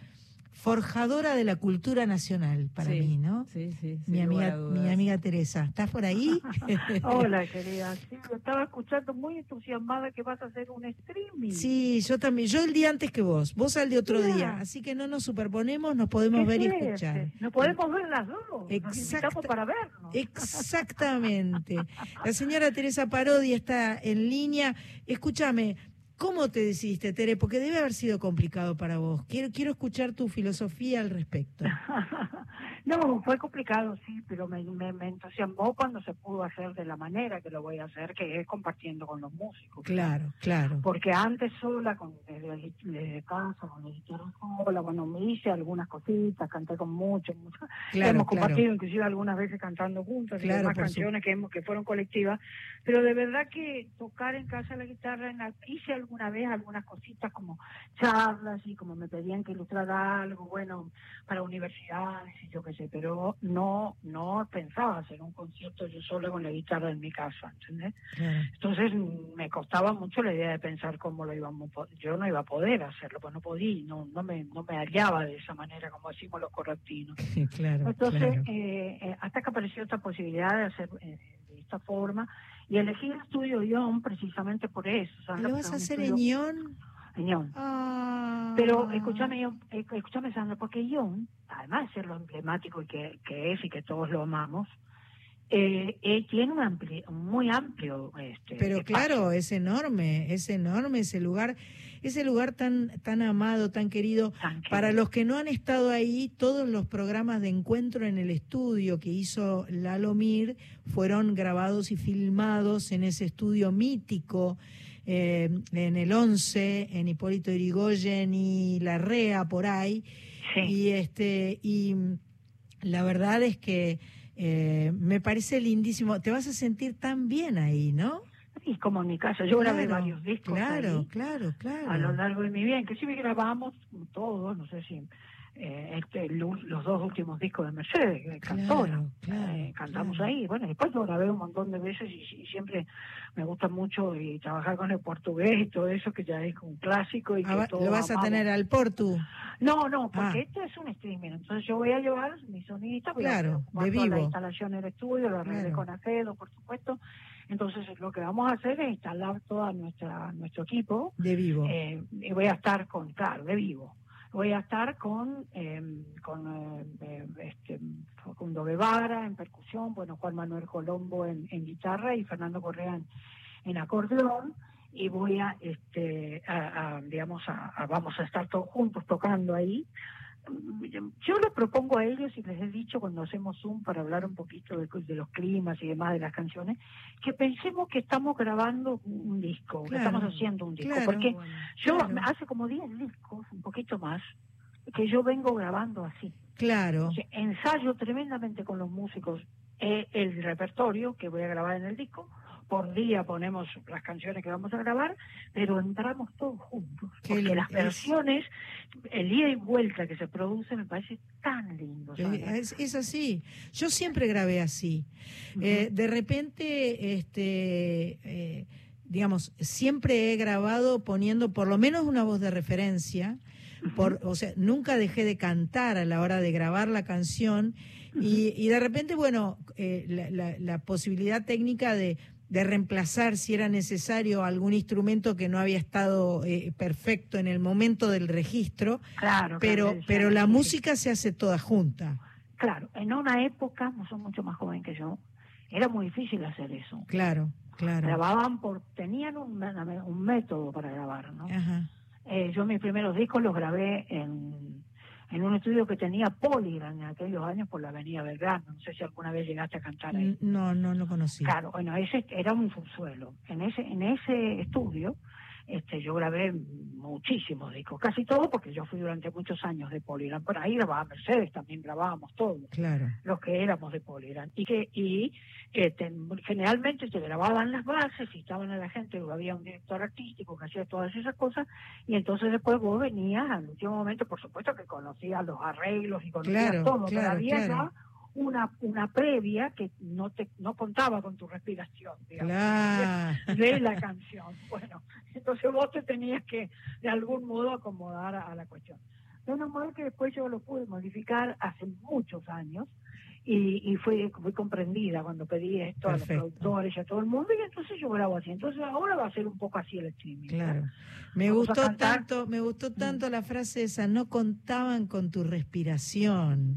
forjadora de la cultura nacional para Sí, mí, ¿no? Sí, sí. Mi amiga, mi amiga Teresa, ¿estás por ahí? Hola, querida. Sí, lo estaba escuchando muy entusiasmada que vas a hacer un streaming. Sí, yo también. Yo el día antes que vos, vos al de otro día. Así que no nos superponemos, nos podemos ver y escuchar. Nos podemos ver las dos. Nos Exacta- invitamos para vernos. Exactamente. La señora Teresa Parodi está en línea. Escúchame, ¿cómo te decidiste, Tere? Porque debe haber sido complicado para vos. Quiero, quiero escuchar tu filosofía al respecto. No, fue complicado, sí, pero me, me, me entusiasmó cuando se pudo hacer de la manera que lo voy a hacer, que es compartiendo con los músicos. Claro, claro. Porque antes sola, con, desde, desde casa, con la guitarra sola, bueno, me hice algunas cositas, canté con muchos, muchos. Claro, hemos claro. compartido inclusive algunas veces cantando juntas, y Claro, canciones que, hemos, que fueron colectivas, pero de verdad que tocar en casa la guitarra, en la- hice alguna vez algunas cositas como charlas y como me pedían que ilustrara algo, bueno, para universidades y yo qué sé, pero no no pensaba hacer un concierto yo sola con la guitarra en mi casa, ¿entendés? Entonces me costaba mucho la idea de pensar cómo lo íbamos, yo no iba a poder hacerlo, pues no podía, no no me no me hallaba de esa manera como decimos los correctivos. claro, Entonces, claro. eh, eh, hasta que apareció esta posibilidad de hacer eh, de esta forma, y elegí el estudio Ion precisamente por eso. Sandra, ¿Lo vas a hacer en Ion? en Ion. Ah. Pero escúchame, Ion, eh, escúchame Sandra, porque Ion, además de ser lo emblemático y que, que es y que todos lo amamos, eh, eh, tiene un, ampli- un muy amplio este, Pero espacio. claro, es enorme, es enorme ese lugar, ese lugar tan tan amado, tan querido. Tan querido. Para los que no han estado ahí, todos los programas de encuentro en el estudio que hizo Lalo Mir fueron grabados y filmados en ese estudio mítico, eh, en el 11, en Hipólito Yrigoyen y Larrea, por ahí. Sí. Y este y la verdad es que eh, me parece lindísimo. Te vas a sentir tan bien ahí, ¿no? Y como en mi casa, yo grabé Claro, varios discos Claro, ahí. claro, claro. a lo largo de mi vida, inclusive grabamos todos, no sé si eh, este, los dos últimos discos de Mercedes, de cantora, claro, eh, cantamos claro. ahí, bueno, después lo grabé un montón de veces y, y siempre me gusta mucho y trabajar con el portugués y todo eso que ya es un clásico y que Ah, va- todos lo vas a tener al Portu. No, no, porque Ah. esto es un streaming, entonces yo voy a llevar mi sonidista, voy Claro, a de toda la vivo. instalación en el estudio, lo arreglé Claro. con Acedo, por supuesto, entonces lo que vamos a hacer es instalar todo nuestra, nuestro equipo De vivo. eh, y voy a estar con, claro, de vivo. Voy a estar con, eh, con eh, eh, este, Facundo Guevara en percusión, bueno, Juan Manuel Colombo en, guitarra y Fernando Correa en, acordeón. Y voy a, este, a, digamos, a- vamos a estar todos juntos tocando ahí. Yo les propongo a ellos y les he dicho cuando hacemos Zoom para hablar un poquito de, de los climas y demás de las canciones, que pensemos que estamos grabando un disco, que estamos haciendo un disco, claro, porque yo claro. hace como 10 discos, un poquito más, que yo vengo grabando así. Claro. O sea, ensayo tremendamente con los músicos eh, el repertorio que voy a grabar en el disco. Por día ponemos las canciones que vamos a grabar, pero entramos todos juntos. Qué porque las es- versiones, el ida y vuelta que se produce me parece tan lindo. Es, es así. Yo siempre grabé así. Eh, de repente, este, eh, digamos, siempre he grabado poniendo por lo menos una voz de referencia. Por, o sea, nunca dejé de cantar a la hora de grabar la canción y, y de repente, bueno, eh, la, la- la posibilidad técnica de, de reemplazar si era necesario algún instrumento que no había estado eh, perfecto en el momento del registro, Claro, pero, claro, pero la sí. música se hace toda junta. Claro, en una época, no son mucho más joven que yo, era muy difícil hacer eso. Claro, claro. Grababan por, tenían un, un método para grabar, ¿no? Ajá. Eh, yo mis primeros discos los grabé en, en un estudio que tenía Polygram en aquellos años por la Avenida Belgrano. No sé si alguna vez llegaste a cantar ahí. N- No, no lo conocí. Claro, bueno, ese era un subsuelo. En ese, en ese estudio este, yo grabé muchísimos discos, casi todo porque yo fui durante muchos años de Polygram. Por ahí grababa Mercedes, también grabábamos todos Claro. los que éramos de Polygram. Y que y eh, te- generalmente se grababan las bases y estaban a la gente, había un director artístico que hacía todas esas cosas, y entonces después vos venías al último momento, por supuesto que conocías los arreglos y conocías Claro, todo, pero claro, había claro. ya una, una previa que no te no contaba con tu respiración, digamos, Claro. de la canción. Bueno, entonces vos te tenías que de algún modo acomodar a, a la cuestión. Menos mal que después yo lo pude modificar hace muchos años y, y fue, fui comprendida cuando pedí esto a los productores y a todo el mundo y entonces yo grabo así. Entonces ahora va a ser un poco así el streaming. Claro. Me Vamos gustó. Mm. tanto, me gustó tanto la frase esa, no contaban con tu respiración.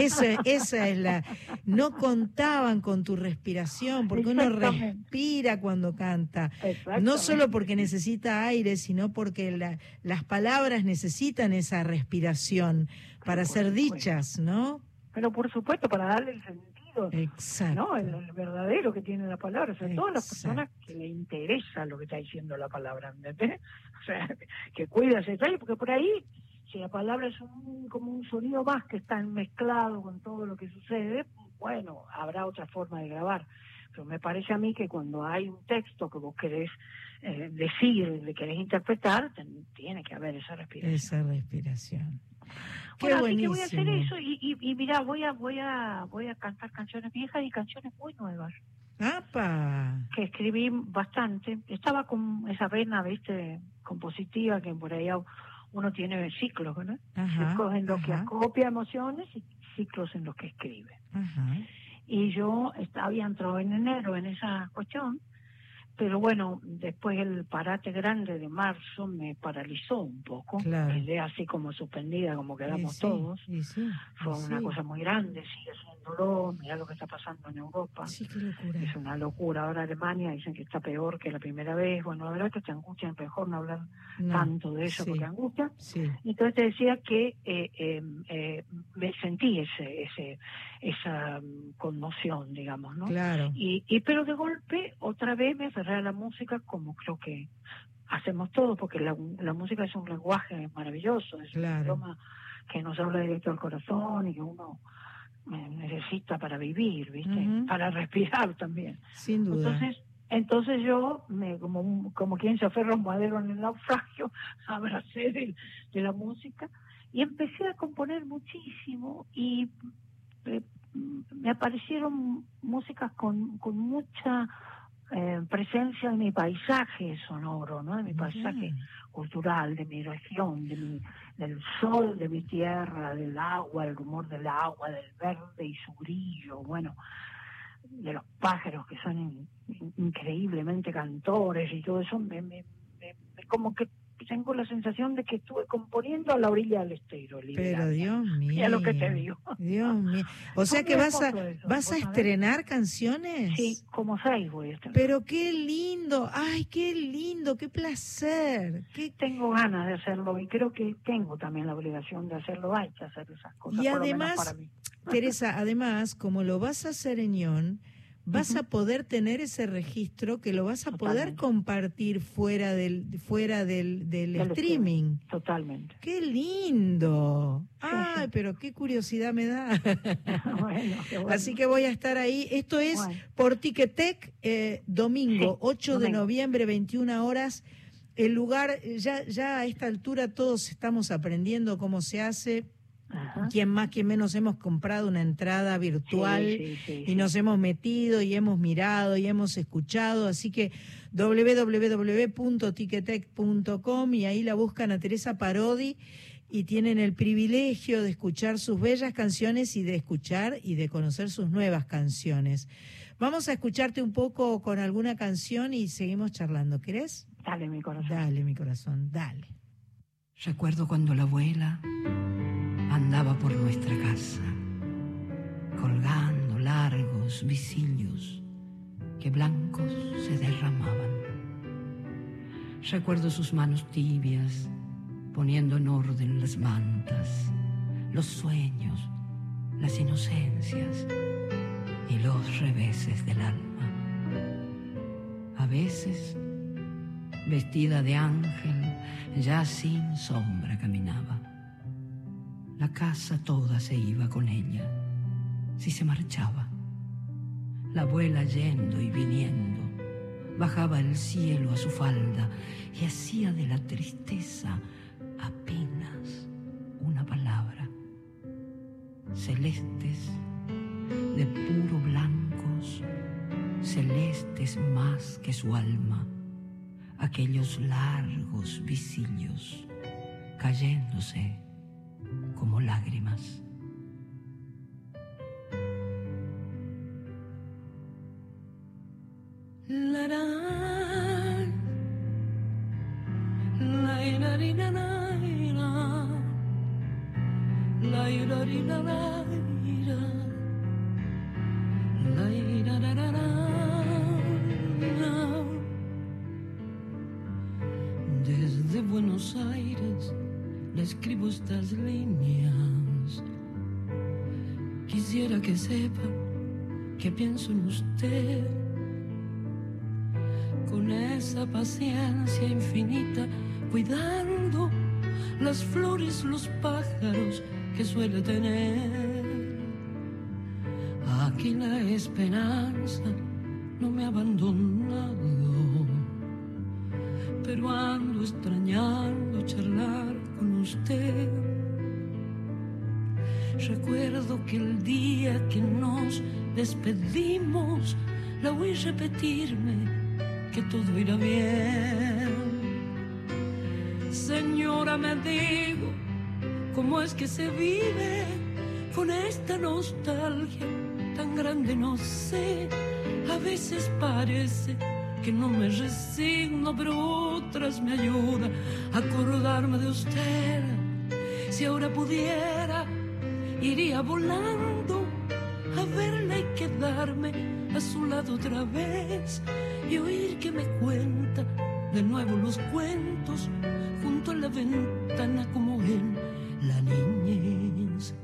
Esa, esa es la, no contaban con tu respiración, porque uno respira cuando canta. No solo porque necesita aire, sino porque la- las palabras necesitan esa respiración para ser dichas, ¿no? Pero por supuesto para darle el sentido, Exacto. ¿no? El, el verdadero que tiene la palabra, sobre todo a las personas que le interesa lo que está diciendo la palabra, ¿entendés? O sea, que cuida ese detalle, porque por ahí, si la palabra es un, como un sonido más que está mezclado con todo lo que sucede, bueno, habrá otra forma de grabar. Pero me parece a mí que cuando hay un texto que vos querés eh, decir, le querés interpretar, tiene que haber esa respiración. Esa respiración. Qué Bueno, así que voy a hacer eso y, y, y mira, voy a, voy a, voy a cantar canciones viejas y canciones muy nuevas ¡Apa! que escribí bastante. Estaba con esa vena, viste, compositiva que por ahí uno tiene ciclos, ¿no? Ajá, ciclos en los que ajá. acopia emociones y ciclos en los que escribe. Ajá. Y yo estaba, había entrado en enero en esa cuestión, pero bueno, después el parate grande de marzo me paralizó un poco. Claro. Quedé así como suspendida, como quedamos sí, todos. sí, Fue una cosa muy grande, sigue siéndolo. Mirá lo que está pasando en Europa. Sí, qué locura. Es una locura. Ahora Alemania dicen que está peor que la primera vez. Bueno, la verdad que te angustia, mejor no hablar No, tanto de eso porque angustia. Entonces te decía que eh, eh, eh, me sentí ese, ese, esa conmoción, digamos, ¿no? Claro. Y, y pero de golpe otra vez me a la música como creo que hacemos todos, porque la, la música es un lenguaje maravilloso, es un Claro. idioma que nos habla directo al corazón y que uno eh, necesita para vivir, ¿viste? Para respirar también. Sin duda. Entonces, entonces yo, me, como, un- como quien se aferra a un madero en el naufragio, abracé de, de la música y empecé a componer muchísimo y eh, me aparecieron músicas con, con mucha eh, presencia de mi paisaje sonoro, ¿no? de mi paisaje cultural, de mi región, de mi, del sol de mi tierra, del agua, el rumor del agua, del verde y su brillo, bueno, de los pájaros que son in- in- increíblemente cantores y todo eso, me- me- me- como que tengo la sensación de que estuve componiendo a la orilla del estero. Pero. Dios mío. Mira lo que te digo. Dios mío. O sea que vas a eso, vas a ¿vos sabés? estrenar canciones. Sí, como seis voy a estar. Pero qué lindo. Ay, qué lindo, qué placer. Qué Tengo ganas de hacerlo y creo que tengo también la obligación de hacerlo. Hay que hacer esas cosas. Y por lo menos además, para mí. Teresa, además, como lo vas a hacer en ION, vas a poder tener ese registro que lo vas a poder compartir fuera del fuera del, del Del streaming. Totalmente. Qué lindo. Sí, Ay, sí. pero qué curiosidad me da. Bueno, qué bueno. Así que voy a estar ahí. Esto es Bueno. por Ticketek, eh, domingo, Sí, 8 de noviembre, 21 horas. El lugar, eh, ya, ya a esta altura todos estamos aprendiendo cómo se hace. Ajá. Quien más, quien menos hemos comprado una entrada virtual Sí, sí, sí, y nos hemos metido y hemos mirado y hemos escuchado. Así que www.ticketek.com y ahí la buscan a Teresa Parodi y tienen el privilegio de escuchar sus bellas canciones y de escuchar y de conocer sus nuevas canciones. Vamos a escucharte un poco con alguna canción y seguimos charlando. ¿Querés? Dale, mi corazón. Dale, mi corazón, dale. Recuerdo cuando la abuela andaba por nuestra casa, colgando largos visillos que blancos se derramaban. Recuerdo sus manos tibias poniendo en orden las mantas, los sueños, las inocencias y los reveses del alma. A veces, vestida de ángel, ya sin sombra caminaba. La casa toda se iba con ella, si se marchaba. La abuela yendo y viniendo, bajaba el cielo a su falda y hacía de la tristeza apenas una palabra. Celestes, de puro blancos, celestes más que su alma, aquellos largos visillos cayéndose como lágrimas. Pienso en usted con esa paciencia infinita, cuidando las flores, los pájaros que suele tener. Aquí la esperanza no me ha abandonado, pero ando extrañando charlar con usted. Recuerdo que el día que nos despedimos, la oí repetirme que todo irá bien. Señora, me digo, ¿cómo es que se vive con esta nostalgia tan grande? No sé, a veces parece que no me resigno, pero otras me ayuda a acordarme de usted. Si ahora pudiera, iría volando a verla y quedarme a su lado otra vez y oír que me cuenta de nuevo los cuentos junto a la ventana como en la niñez.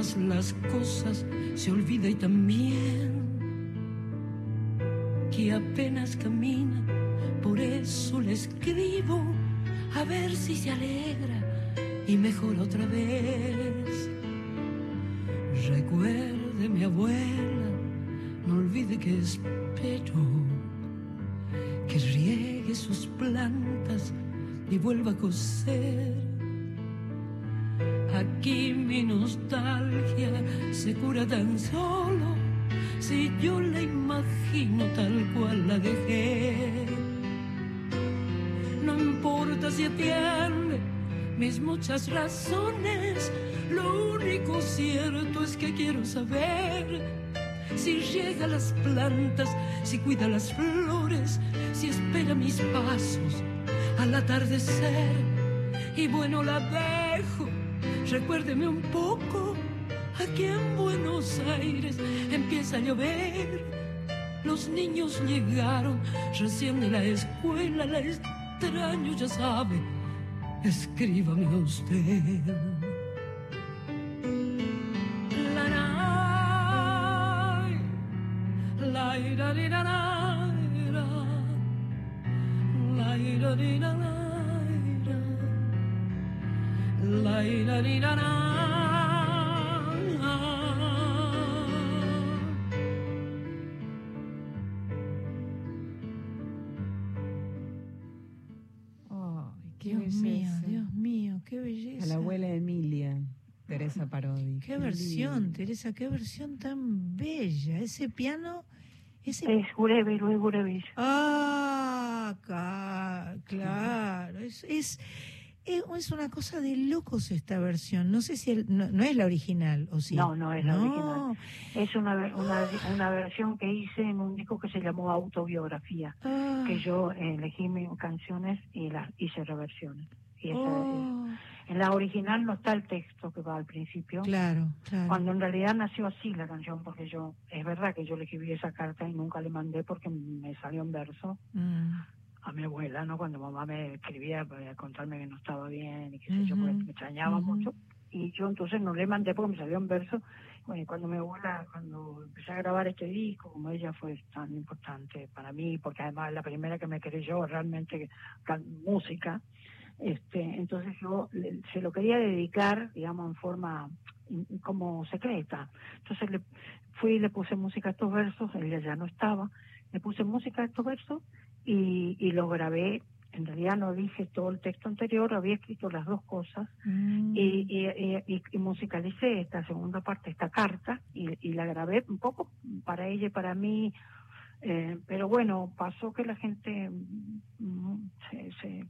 Las cosas se olvida y también que apenas camina, por eso le escribo a ver si se alegra y mejora otra vez. Recuerde mi abuela, no olvide que espero que riegue sus plantas y vuelva a coser. Aquí nostalgia se cura tan solo si yo la imagino tal cual la dejé. No importa si atiende mis muchas razones, lo único cierto es que quiero saber si riega las plantas, si cuida las flores, si espera mis pasos al atardecer. Y bueno, la dejo, recuérdeme un poco, aquí en Buenos Aires empieza a llover. Los niños llegaron recién de la escuela, la extraño, ya sabe, escríbame a usted. La, la, la, Dios mío. Dios mío, qué belleza. A la abuela Emilia, Teresa Parodi. Qué versión, lindo. Teresa, qué versión tan bella. Ese piano, ese... Es Gurevich, Luis Gurevich. Ah, claro. Es, es, es- es una cosa de locos esta versión. No sé si el- no, no es la original, ¿o sí? No, no es la No. original. Es una, una, una versión que hice en un disco que se llamó Autobiografía, Ah, que yo eh, elegí mis canciones y las hice reversiones. Y esa, oh, eh, en la original no está el texto que va al principio, claro, claro. cuando en realidad nació así la canción, porque yo, es verdad que yo le escribí esa carta y nunca le mandé porque me salió en verso Mm, a mi abuela, ¿no? Cuando mamá me escribía para contarme que no estaba bien y qué sé yo, porque me extrañaba ujú. mucho. Y yo entonces no le mandé porque me salió en verso. Bueno, y cuando mi abuela, cuando empecé a grabar este disco, como ella fue tan importante para mí, porque además la primera que me creyó realmente música, este, entonces yo le- se lo quería dedicar, digamos, en forma in- como secreta. Entonces le fui y le puse música a estos versos, ella ya no estaba, le puse música a estos versos y, y lo grabé. En realidad no dije todo el texto anterior, había escrito las dos cosas mm. y, y, musicalicé esta segunda parte, esta carta, y, y la grabé un poco para ella y para mí. eh, pero bueno, pasó que la gente mm, se, se,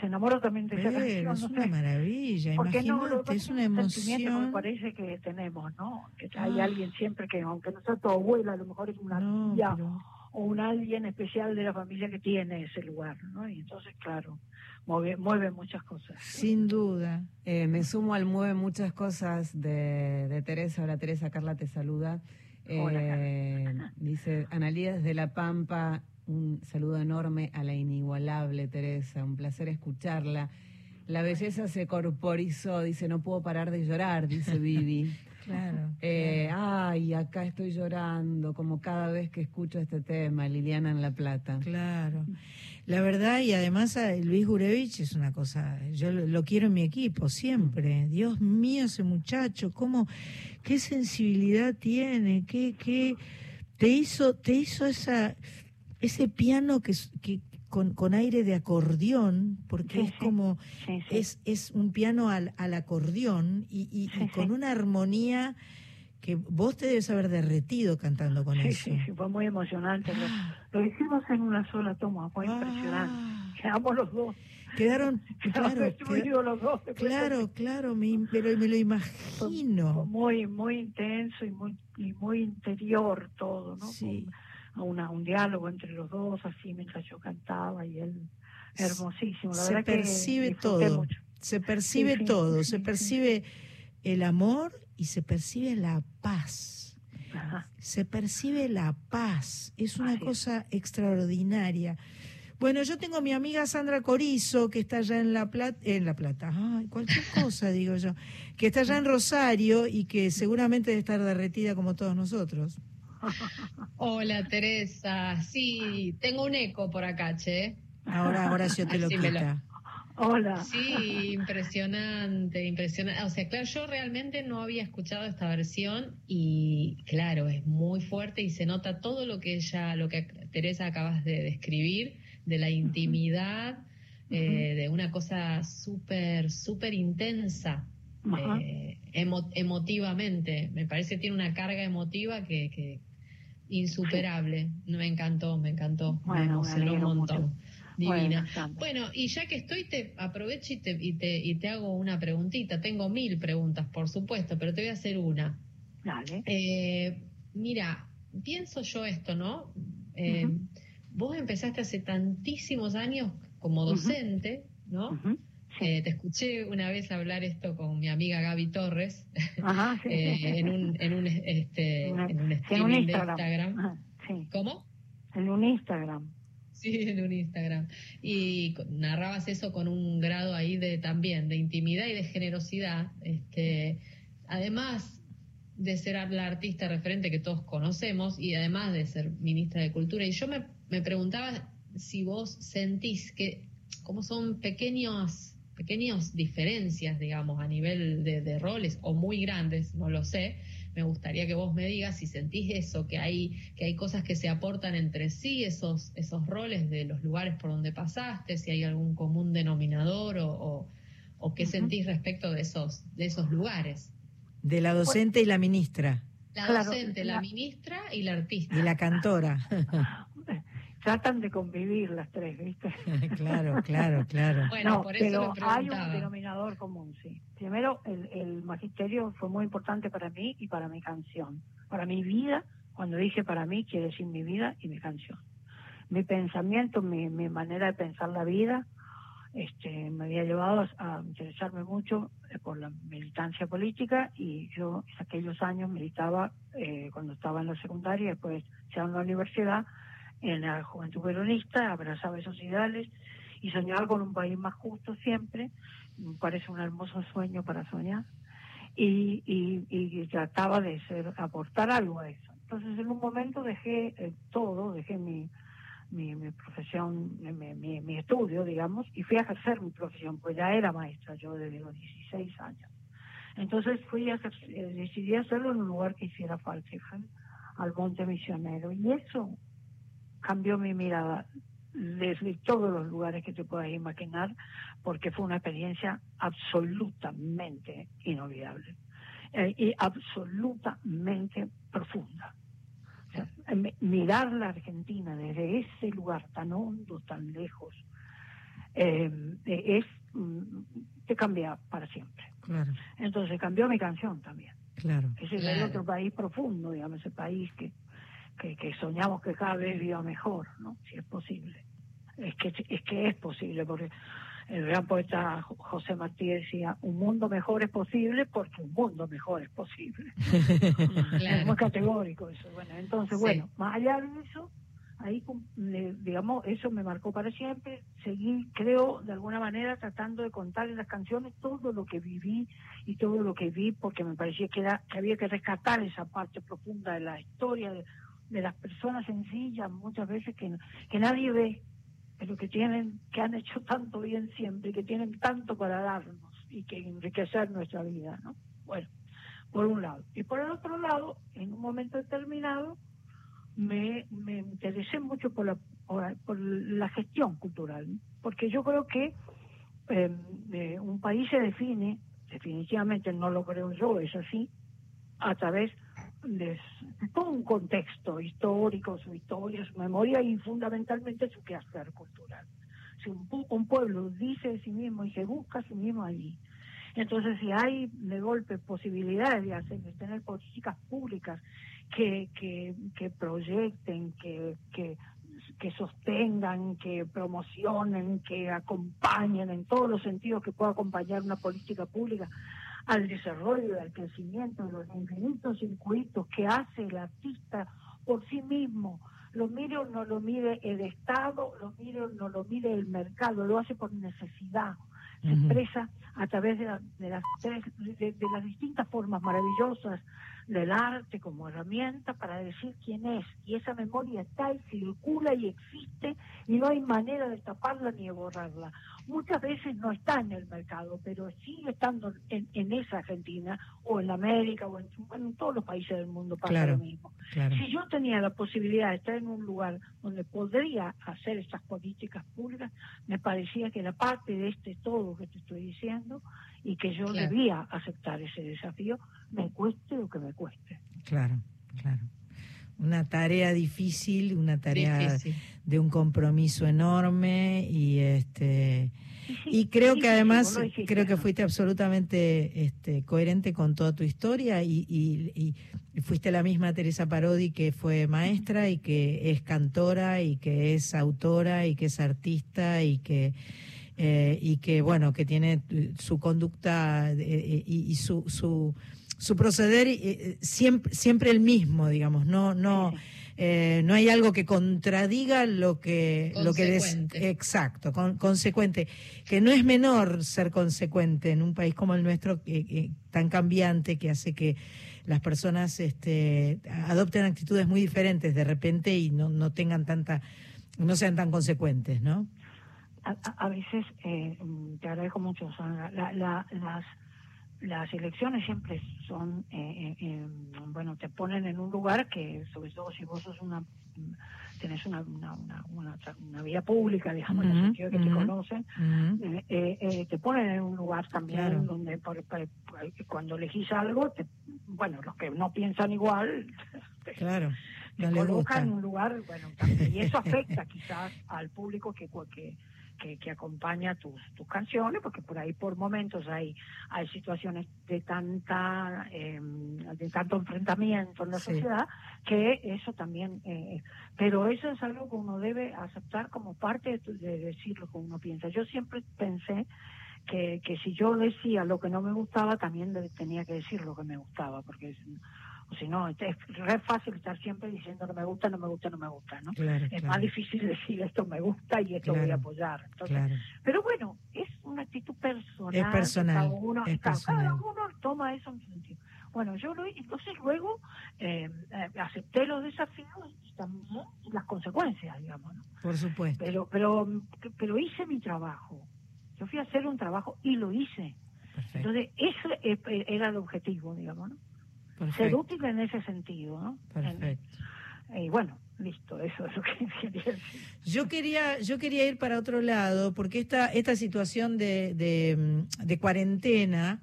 se enamora también de esa canción. es no una sé. maravilla, Porque no, imagínate, pasa es una que me emoción. parece que tenemos, ¿no? Que hay Ah. alguien siempre que, aunque no sea tu abuela, a lo mejor es una No, tía pero- o un alguien especial de la familia que tiene ese lugar, ¿no? Y entonces, claro, mueve, mueve muchas cosas. sin duda. Eh, me sumo al mueve muchas cosas de, de Teresa. Hola Teresa, Carla te saluda. Hola, Eh, dice Analía desde La Pampa, un saludo enorme a la inigualable Teresa, un placer escucharla. La belleza se corporizó, dice, no puedo parar de llorar, dice Vivi. Claro. Eh, ay, acá estoy llorando, como cada vez que escucho este tema, Liliana en La Plata. Claro. La verdad, y además Luis Gurevich es una cosa, yo lo, lo quiero en mi equipo siempre. Dios mío, ese muchacho, cómo, qué sensibilidad tiene, qué, qué, te hizo, te hizo esa, ese piano que con, con aire de acordeón, porque Sí, es como, Sí, sí. es, es un piano al, al acordeón y, y- con una armonía que vos te debes haber derretido cantando con eso. sí, sí, fue muy emocionante. Lo, lo hicimos en una sola toma, fue impresionante. Ah. Quedamos los dos, Quedaron, claro, destruidos los dos. claro, claro, me, pero me lo Fue imagino. muy, muy intenso y muy, y muy interior todo, ¿no? Sí. Una- un diálogo entre los dos, así mientras yo cantaba y él, hermosísimo. La Se verdad percibe que disfruté todo. mucho. Se percibe Sí, todo, sí, se sí. percibe el amor y se percibe la paz. Ajá. Se percibe la paz. Es una cosa extraordinaria. Bueno, yo tengo a mi amiga Sandra Corizo, que está allá en La Plata, en La Plata, ay, cualquier cosa digo yo, que está allá en Rosario y que seguramente debe estar derretida como todos nosotros. Hola Teresa, sí, tengo un eco por acá, che. Ahora Horacio te lo quita. Hola. Sí, impresionante, impresionante. O sea, claro, yo realmente no había escuchado esta versión y claro, es muy fuerte y se nota todo lo que ella, lo que Teresa acabas de describir, de la intimidad, eh, de una cosa súper, súper intensa. Eh, emo- emotivamente, me parece que tiene una carga emotiva que, que insuperable. Me encantó, me encantó, Bueno, me emocionó un alegro montón. mucho. Divina. Bueno, y ya que estoy, te aprovecho y te, y, te, y te hago una preguntita. Tengo mil preguntas, por supuesto, pero te voy a hacer una. Dale. Eh, mira, pienso yo esto, ¿no? Eh. Vos empezaste hace tantísimos años como docente, ¿no? Eh, te escuché una vez hablar esto con mi amiga Gaby Torres Ajá, sí, eh, sí. en un en un este Una- en un sí, en un streaming de Instagram. Instagram. Ajá, sí, ¿Cómo? en un Instagram. Sí, en un Instagram. Y narrabas eso con un grado ahí de también de intimidad y de generosidad. Este, además de ser la artista referente que todos conocemos y además de ser ministra de Cultura. Y yo me, me preguntaba si vos sentís que, como son pequeños, pequeñas diferencias, digamos, a nivel de, de roles o muy grandes, no lo sé. Me gustaría que vos me digas si sentís eso, que hay, que hay cosas que se aportan entre sí, esos, esos roles de los lugares por donde pasaste, si hay algún común denominador o, o, o qué sentís respecto de esos, de esos lugares. De la docente y la ministra. La Claro, docente, la, la- ministra y la artista. Y la cantora. Tratan de convivir las tres, ¿viste? claro, claro, claro. Bueno, no, por eso pero hay un denominador común, sí. Primero, el, el magisterio fue muy importante para mí y para mi canción. Para mi vida, cuando dije para mí, quiere decir mi vida y mi canción. Mi pensamiento, mi, mi manera de pensar la vida, este, me había llevado a, a interesarme mucho eh, por la militancia política y yo en aquellos años militaba eh, cuando estaba en la secundaria y después ya en la universidad en la juventud peronista, abrazaba esos ideales y soñaba con un país más justo siempre, me parece un hermoso sueño para soñar, y, y, y trataba de ser, aportar algo a eso. Entonces en un momento dejé eh, todo, dejé mi, mi, profesión, mi, mi, estudio, digamos, y fui a ejercer mi profesión, pues ya era maestra yo desde los 16 años. Entonces fui a ejercer- eh, decidí hacerlo en un lugar que hiciera falta, al Monte Misionero, y eso cambió mi mirada desde todos los lugares que te puedas imaginar, porque fue una experiencia absolutamente inolvidable eh, y absolutamente profunda. O sea, mirar la Argentina desde ese lugar tan hondo, tan lejos, eh, es mm, te cambia para siempre. Claro, Entonces cambió mi canción también. claro. Ese es el otro país profundo, digamos, ese país que, que, que soñamos que cada vez viva mejor, ¿no? Si es posible. Es que es que es posible, porque el gran poeta Jo- José Martí decía, un mundo mejor es posible porque un mundo mejor es posible. Es muy categórico eso. Bueno, entonces, Sí. bueno, más allá de eso, ahí, cum- le- digamos, eso me marcó para siempre. Seguí, creo, de alguna manera, tratando de contar en las canciones todo lo que viví y todo lo que vi, porque me parecía que, era, que había que rescatar esa parte profunda de la historia, de, de las personas sencillas, muchas veces que, que nadie ve, pero que tienen, que han hecho tanto bien siempre, que tienen tanto para darnos y que enriquecer nuestra vida, ¿no? Bueno, por un lado. Y por el otro lado, en un momento determinado, me, me interesé mucho por la, por, la gestión cultural, porque yo creo que eh, eh, un país se define, definitivamente no lo creo yo, es así, a través s- todo un contexto histórico, su historia, su memoria y fundamentalmente su quehacer cultural. Si un, un pueblo dice de sí mismo y se busca a sí mismo allí, entonces si hay de golpe posibilidades de hacer, de tener políticas públicas que, que, que proyecten, que, que, que sostengan, que promocionen, que acompañen en todos los sentidos que pueda acompañar una política pública al desarrollo y al crecimiento de los infinitos circuitos que hace el artista por sí mismo. Lo mire o no lo mire el Estado, lo mire o no lo mire el mercado, lo hace por necesidad. Se expresa a través de, la- de las, de las distintas formas maravillosas del arte como herramienta para decir quién es. Y esa memoria está y circula y existe y no hay manera de taparla ni de borrarla. Muchas veces no está en el mercado, pero sigue estando en, en esa Argentina o en América o en, bueno, en todos los países del mundo pasa Claro. lo mismo. Claro. Si yo tenía la posibilidad de estar en un lugar donde podría hacer estas políticas públicas, me parecía que era parte de este todo que te estoy diciendo y que yo Claro. debía aceptar ese desafío, me cueste lo que me cueste. Claro, claro. Una tarea difícil, una tarea Difícil. de un compromiso enorme y este Y, sí, y creo sí, que además creo que fuiste absolutamente este, coherente con toda tu historia y- y fuiste la misma Teresa Parodi que fue maestra y que es cantora y que es autora y que es artista y que eh, y que bueno que tiene eh, su conducta eh, y, y su, su su proceder eh, siempre siempre el mismo digamos. No no eh, no hay algo que contradiga lo que lo que des- exacto con- consecuente. Que no es menor ser consecuente en un país como el nuestro que- que- tan cambiante que hace que las personas este, adopten actitudes muy diferentes de repente y no, no tengan tanta no sean tan consecuentes no a, a- veces, eh, te agradezco mucho, Sandra, la- la- las, las elecciones siempre son, eh, eh, eh, bueno, te ponen en un lugar que, sobre todo si vos sos una, tenés una, una, una, una, una vida pública, digamos, en el sentido de que te conocen, Ujú. eh, te ponen en un lugar también Claro. donde por- por- por- cuando elegís algo, te- bueno, los que no piensan igual, claro te no les colocan gusta en un lugar, bueno, también, y eso afecta quizás al público que, que, que, que acompaña tus, tus canciones, porque por ahí por momentos hay, hay situaciones de tanta eh, de tanto enfrentamiento en la Sí. sociedad que eso también, eh, pero eso es algo que uno debe aceptar como parte de, tu- de decir lo que uno piensa. Yo siempre pensé que, que si yo decía lo que no me gustaba, también tenía que decir lo que me gustaba, porque si no, es re fácil estar siempre diciendo no me gusta, no me gusta, no me gusta, ¿no? claro, Es claro, más difícil decir esto me gusta y esto voy a apoyar. Entonces. Pero bueno, es una actitud personal. Es personal, Cada uno, es cada uno toma eso en su sentido. Bueno, yo lo entonces luego eh, eh, acepté los desafíos y también las consecuencias, digamos, ¿no? por supuesto Pero, pero, pero hice mi trabajo. Yo fui a hacer un trabajo y lo hice. perfecto Entonces, ese era el objetivo, digamos, ¿no? Ser útil en ese sentido, ¿no? perfecto En- y bueno, listo, eso es lo que quería decir. Yo quería, yo quería ir para otro lado, porque esta, esta situación de, de, de cuarentena,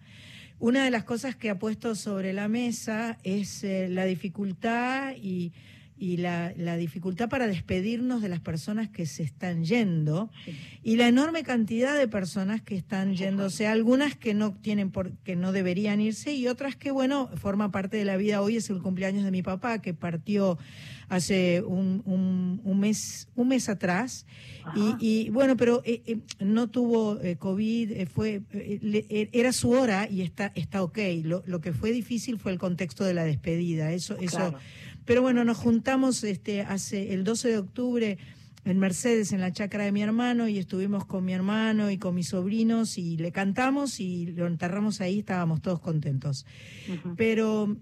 una de las cosas que ha puesto sobre la mesa es eh, la dificultad y, y la, la dificultad para despedirnos de las personas que se están yendo y la enorme cantidad de personas que están yéndose, algunas que no tienen por, que no deberían irse y otras que bueno, forma parte de la vida. Hoy es el cumpleaños de mi papá que partió hace un, un, un mes un mes atrás y, y, bueno, pero eh, eh, no tuvo eh, COVID, eh, fue eh, le- eh, era su hora y está está ok. Lo, lo que fue difícil fue el contexto de la despedida. Eso eso. Pero bueno, nos juntamos este hace el 12 de octubre en Mercedes, en la chacra de mi hermano, y estuvimos con mi hermano y con mis sobrinos, y le cantamos y lo enterramos ahí, estábamos todos contentos. Pero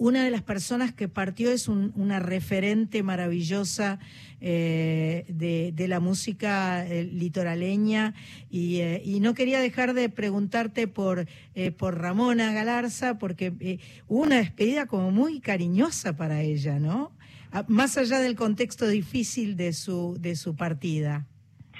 una de las personas que partió es un- una referente maravillosa eh, de, la música eh, litoraleña y, eh, y no quería dejar de preguntarte por, por Ramona Galarza porque hubo una despedida como muy cariñosa para ella, ¿no? Más allá del contexto difícil de su, de su partida.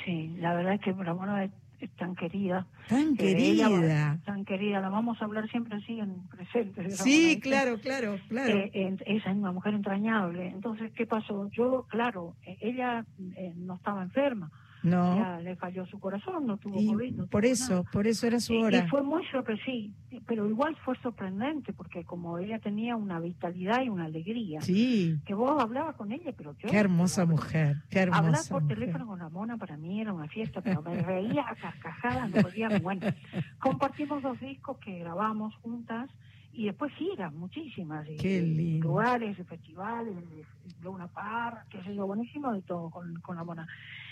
Sí, la verdad es que Ramona es, tan querida. Tan que ella va- querida. tan querida, la vamos a hablar siempre así en presente. Sí, claro, claro, claro. Eh, eh, esa es una mujer entrañable. Entonces, ¿qué pasó? Yo, claro, eh, ella eh, no estaba enferma. No. Ya le falló su corazón, no tuvo Y COVID. no por tuvo eso, nada. por eso era su hora. Y fue muy sorpresivo, pero igual fue sorprendente, porque como ella tenía una vitalidad y una alegría, Sí. que vos hablabas con ella, pero yo... Qué hermosa mujer, qué Hablar hermosa por mujer. teléfono con Ramona para mí era una fiesta, pero me reía a carcajadas, no podía, bueno. Compartimos dos discos que grabamos juntas y después giras, muchísimas. y-. Lugares, festivales, Luna Park, qué sé yo, buenísimo de todo con, con Ramona.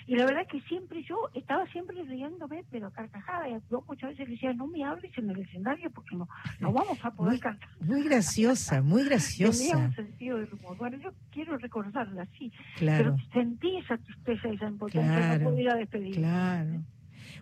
Y la verdad es que siempre yo estaba siempre riéndome, pero a carcajadas. Y Yo muchas veces le decía, no me hables en el escenario porque no, no vamos a poder Muy, cantar. muy graciosa, muy Tenía graciosa. un sentido del humor. Bueno, yo quiero recordarla así. Claro. Pero sentí esa tristeza, esa impotencia, Claro, no pudiera despedir. Claro.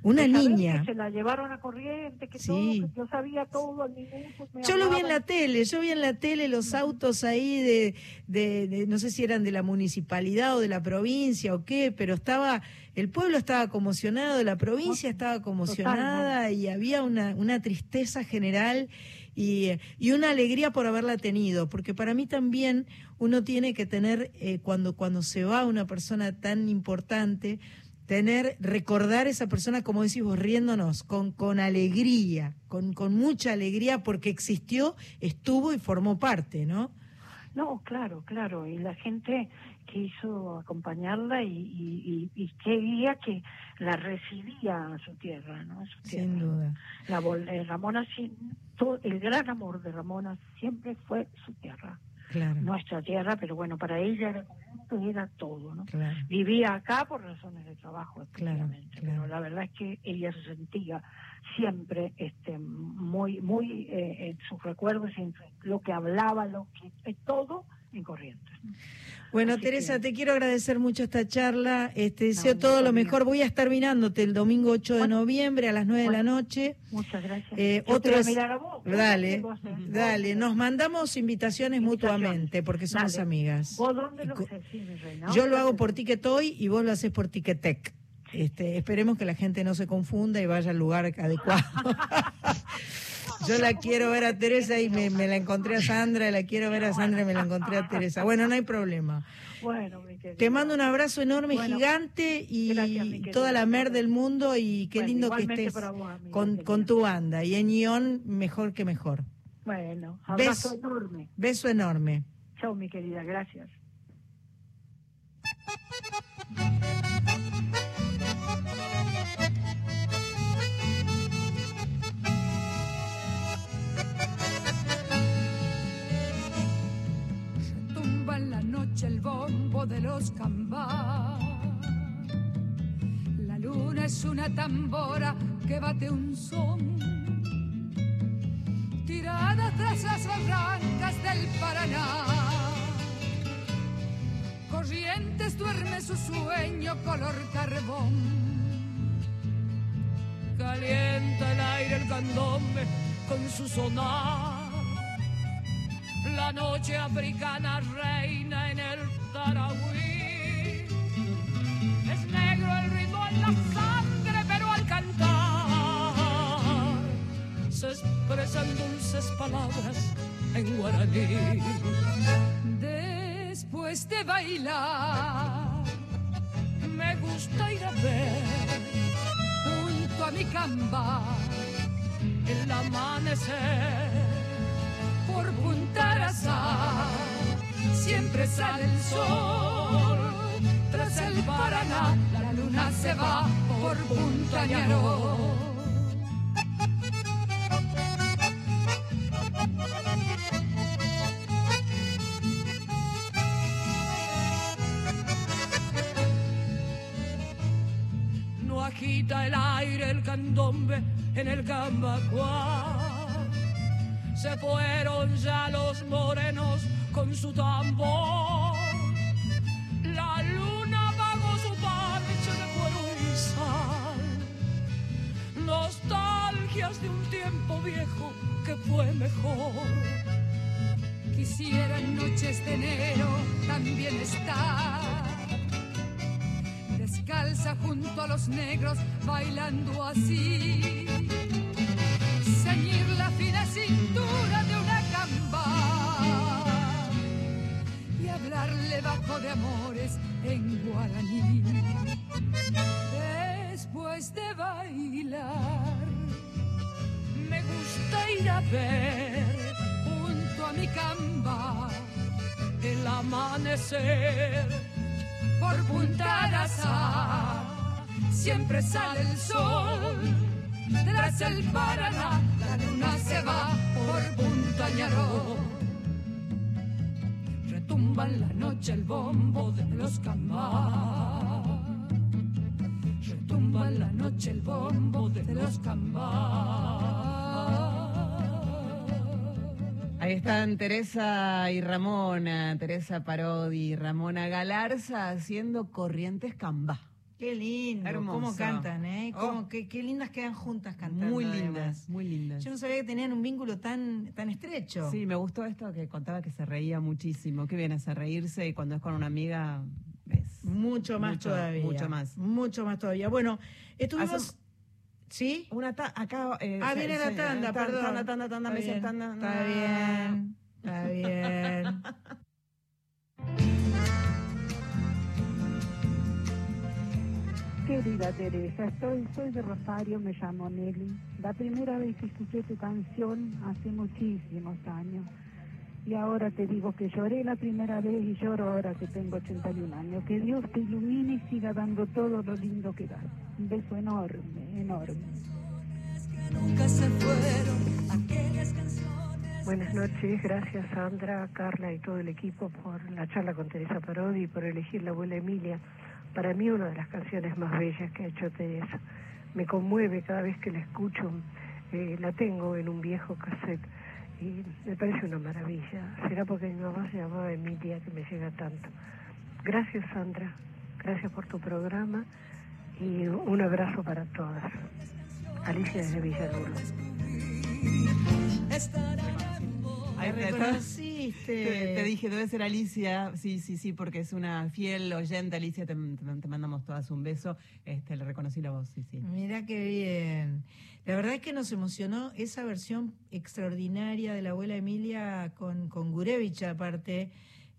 Una De niña. Que se la llevaron a corriente, que Sí. todo, que yo sabía todo al minuto. me Yo lo vi en la tele, yo vi en la tele los autos ahí de, de, de- no sé si eran de la municipalidad o de la provincia o qué, pero estaba, el pueblo estaba conmocionado, la provincia estaba conmocionada y había una, una tristeza general y, y una alegría por haberla tenido, porque para mí también uno tiene que tener, eh, cuando, cuando se va una persona tan importante, tener, recordar esa persona, como decís vos, riéndonos, con, con alegría, con, con mucha alegría, porque existió, estuvo y formó parte, ¿no? No, claro, claro. Y la gente quiso acompañarla y, y, y, y quería que la recibía a su tierra, ¿no? A su tierra. Sin duda. La, eh, Ramona, todo- el gran amor de Ramona siempre fue su tierra. Claro. Nuestra tierra, pero bueno, para ella era, era todo, ¿no? Claro. Vivía acá por razones de trabajo, efectivamente, pero la verdad es que ella se sentía siempre este muy muy eh, en sus recuerdos, en lo que hablaba, lo que eh, todo en Corrientes. Bueno, Así Teresa, que- te quiero agradecer mucho esta charla. Este, deseo No, todo lo mejor. Voy a estar mirándote el domingo 8 de Bueno. noviembre a las 9 de la noche. Muchas gracias. Eh, otros- a vos, ¿vos Dale, dale. Nos mandamos invitaciones Invitaciones. mutuamente porque somos Dale. amigas. ¿Vos dónde lo co- haces? Sí, mi reina. Yo ¿Dónde lo hago por Ticketoy y vos lo haces por Ticketek. Este, esperemos que la gente no se confunda y vaya al lugar adecuado. Yo la quiero ver a Teresa y me, me la encontré a Sandra, la quiero ver a Sandra y me la encontré a Teresa. Bueno, no hay problema. Bueno, mi. Te mando un abrazo enorme, Bueno, gigante y gracias, toda la mer del mundo y qué Bueno, lindo que estés para vos, amiga con, con tu banda. Y en Ion, mejor que mejor. Bueno, abrazo Beso. enorme. Beso enorme. Chao, mi querida, gracias. De los cambás. La luna es una tambora que bate un son. Tirada tras las barrancas del Paraná. Corrientes duerme su sueño color carbón. Calienta el aire el candombe con su sonar. La noche africana reina en el Tarahui. Es negro el ritmo en la sangre, pero al cantar se expresan dulces palabras en guaraní. Después de bailar, me gusta ir a ver junto a mi camba el amanecer por Punta Arazá. Siempre sale el sol tras el Paraná, la luna se va por Punta. No agita el aire el candombe en el gambacuá. Se fueron ya los morenos con su tambor. La luna pagó su parche de cuero y sal. Nostalgias de un tiempo viejo que fue mejor. Quisiera en noches de enero también estar descalza junto a los negros bailando así. Ceñir hablarle bajo de amores en guaraní. Después de bailar, me gusta ir a ver junto a mi camba el amanecer por Punta Arazá. Siempre sale el sol tras el Paraná, la luna se va por Punta Ñaró. Retumba en la noche el bombo de los cambás. Retumba en la noche el bombo de los cambás. Ahí están Teresa y Ramona, Teresa Parodi y Ramona Galarza haciendo Corrientes Cambá. Qué lindo, Hermoso. cómo cantan, ¿eh? Cómo- Oh. qué, qué lindas quedan juntas cantando. Muy lindas, además. muy lindas. Yo no sabía que tenían un vínculo tan, tan estrecho. Sí, me gustó esto que contaba que se reía muchísimo. Qué bien hace reírse y cuando es con una amiga es Mucho más Mucho, todavía. mucho más. Mucho más todavía. Bueno, estuvimos. ¿Sí? una ta- acá eh, Ah, viene la tanda, ta- perdón. Tanda, tanda, tanda, me Está dice bien, tanda. Está bien, está bien. Querida Teresa, estoy, soy de Rosario, me llamo Nelly. La primera vez que escuché tu canción hace muchísimos años. Y ahora te digo que lloré la primera vez y lloro ahora que tengo 81 años. Que Dios te ilumine y siga dando todo lo lindo que das. Un beso enorme, enorme. Buenas noches, gracias Sandra, Carla y todo el equipo por la charla con Teresa Parodi y por elegir la abuela Emilia. Para mí una de las canciones más bellas que ha hecho Teresa. Me conmueve cada vez que la escucho, eh, la tengo en un viejo cassette y me parece una maravilla. Será porque mi mamá se llamaba Emilia que me llega tanto. Gracias Sandra, gracias por tu programa y un abrazo para todas. Alicia desde Villaluro. Ahí te- reconociste. Te, te dije, debe ser Alicia. Sí, sí, sí, porque es una fiel oyente. Alicia, te mandamos todas un beso. Este, le reconocí la voz, sí, sí. Mira qué bien. La verdad es que nos emocionó esa versión extraordinaria de la abuela Emilia con, con Gurevich aparte.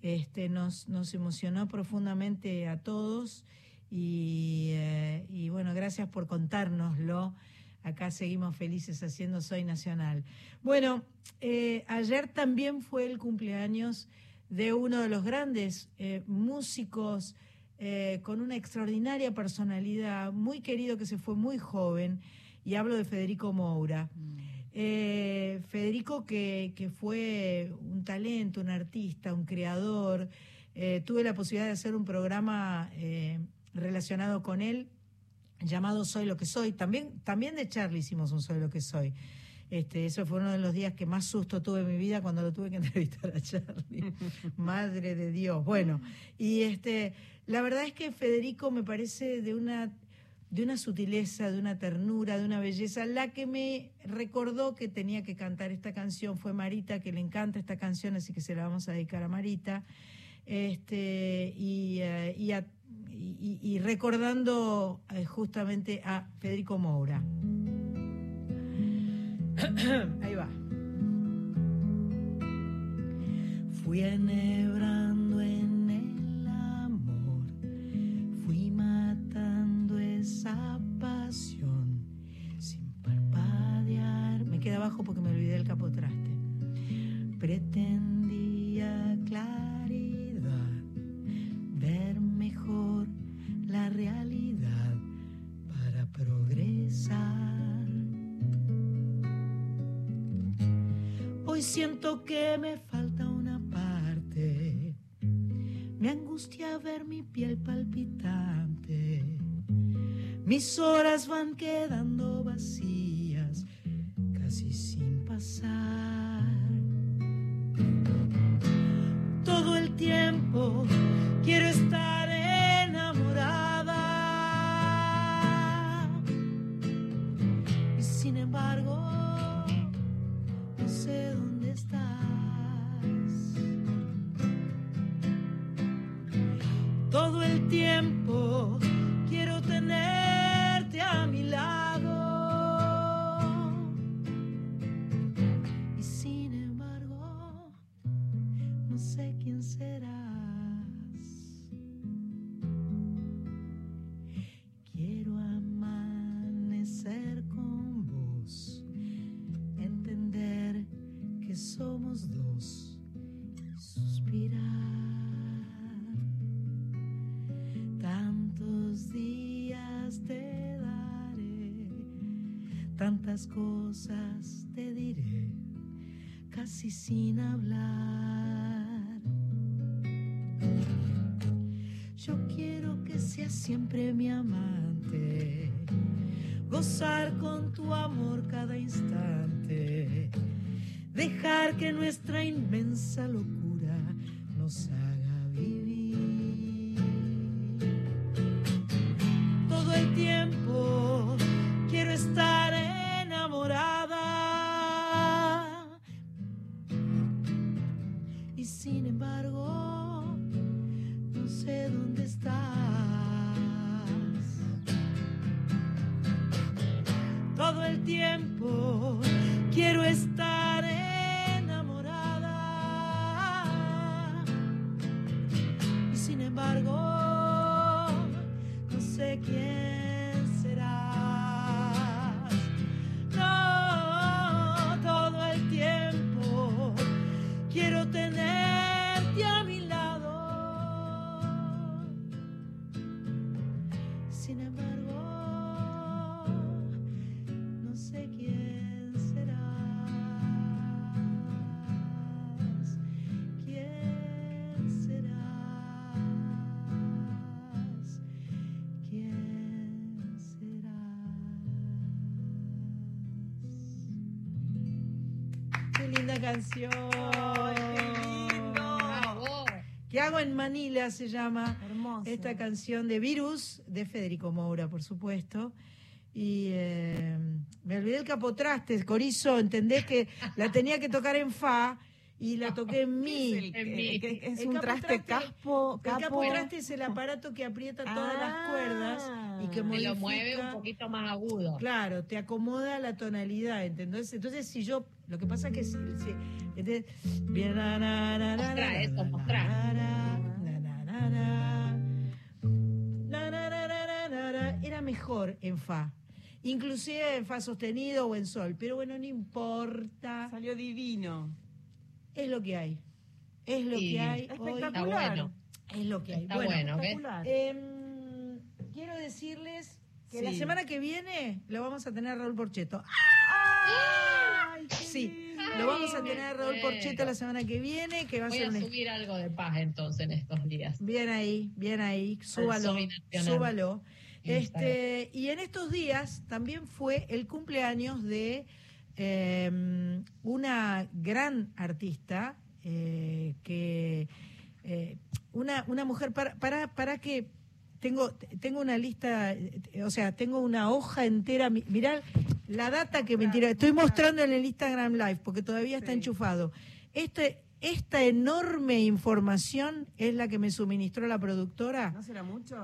Este, nos, nos emocionó profundamente a todos y, eh, y bueno, gracias por contárnoslo. Acá seguimos felices haciendo Soy Nacional. Bueno, eh, ayer también fue el cumpleaños de uno de los grandes eh, músicos eh, con una extraordinaria personalidad, muy querido que se fue muy joven, y hablo de Federico Moura. Eh, Federico que, que fue un talento, un artista, un creador. Tuve la posibilidad de hacer un programa relacionado con él llamado Soy lo que soy. También, también de Charlie hicimos un Soy lo que soy. Este, eso fue uno de los días que más susto tuve en mi vida cuando lo tuve que entrevistar a Charlie. Madre de Dios. Bueno, y este, la verdad es que Federico me parece de una de una sutileza, de una ternura, de una belleza. La que me recordó que tenía que cantar esta canción fue Marita, que le encanta esta canción, así que se la vamos a dedicar a Marita. Este, y, eh, y, a- y, recordando eh, justamente a Federico Moura. Ahí va. Fui enhebrando en el amor, fui matando esa pasión sin parpadear. Me queda abajo porque me olvidé el capotraste. Pretendo piel palpitante. Mis horas van quedando Qué canción. ¿Qué hago en Manila? Se llama esta canción de Virus, de Federico Moura, por supuesto. Y eh, me olvidé el capotraste, Corizo, entendés que la tenía que tocar en Fa y la toqué en el- que es El un traste caspo- El capo? capotraste es el aparato que aprieta todas Ah. las cuerdas y que Que modifica. lo mueve un poquito más agudo. Claro, te acomoda la tonalidad, ¿entendés? Entonces, si yo, lo que pasa es que si, si. Bien, na, na, na, na, Mostrá eso, mostrá. Era mejor en fa, inclusive en fa sostenido o en sol, pero bueno, no importa. Salió divino. Es lo que hay, es lo Sí. que hay. hoy. Espectacular. Está bueno. Es lo que hay. Está bueno, espectacular. Em, quiero decirles que la semana que viene lo vamos a tener a Raúl Porcheto. Ay, qué Sí, lindo. lo vamos a tener a Raúl Bueno. Porcheto la semana que viene, que va a Voy ser a un... subir algo de paz entonces en estos días. Bien ahí, bien ahí, súbalo, súbalo. Este, y en estos días también fue el cumpleaños de eh, una gran artista eh, que eh, una, una mujer para, para, para que tengo tengo una lista o sea tengo una hoja entera mi- mirá la data que me tira estoy mostrando en el Instagram Live porque todavía está Sí. enchufado este esta enorme información es la que me suministró la productora ¿No será mucho?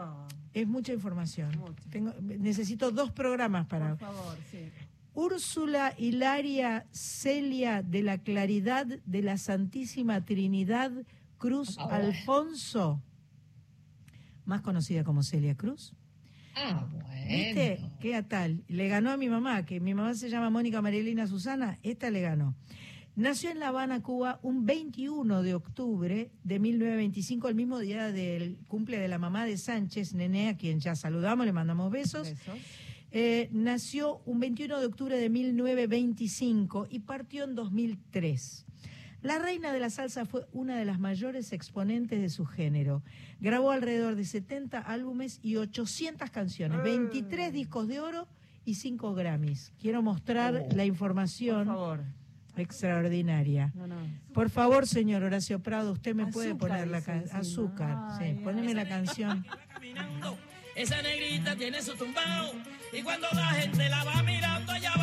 es mucha información Mucho. Tengo, necesito dos programas para Por favor, sí. Úrsula Hilaria Celia de la Claridad de la Santísima Trinidad Cruz ah, Alfonso, más conocida como Celia Cruz. Ah, bueno. ¿Viste? ¿Qué tal? Le ganó a mi mamá, que mi mamá se llama Mónica Marielina Susana, esta le ganó. Nació en La Habana, Cuba, un 21 de octubre de 1925, el mismo día del cumple de la mamá de Sánchez, Nenea, a quien ya saludamos, le mandamos besos eh, nació un 21 de octubre de 1925 y partió en 2003. La reina de la salsa fue una de las mayores exponentes de su género. Grabó alrededor de 70 álbumes y 800 canciones, ah. 23 discos de oro y 5 Grammys. Quiero mostrar oh. la información. Por favor. Extraordinaria. No, no. Por favor, señor Horacio Prado, usted me azúcar, puede poner la canción. Azúcar, sí. Poneme la canción. Esa negrita tiene su tumbao y cuando la gente la va mirando allá va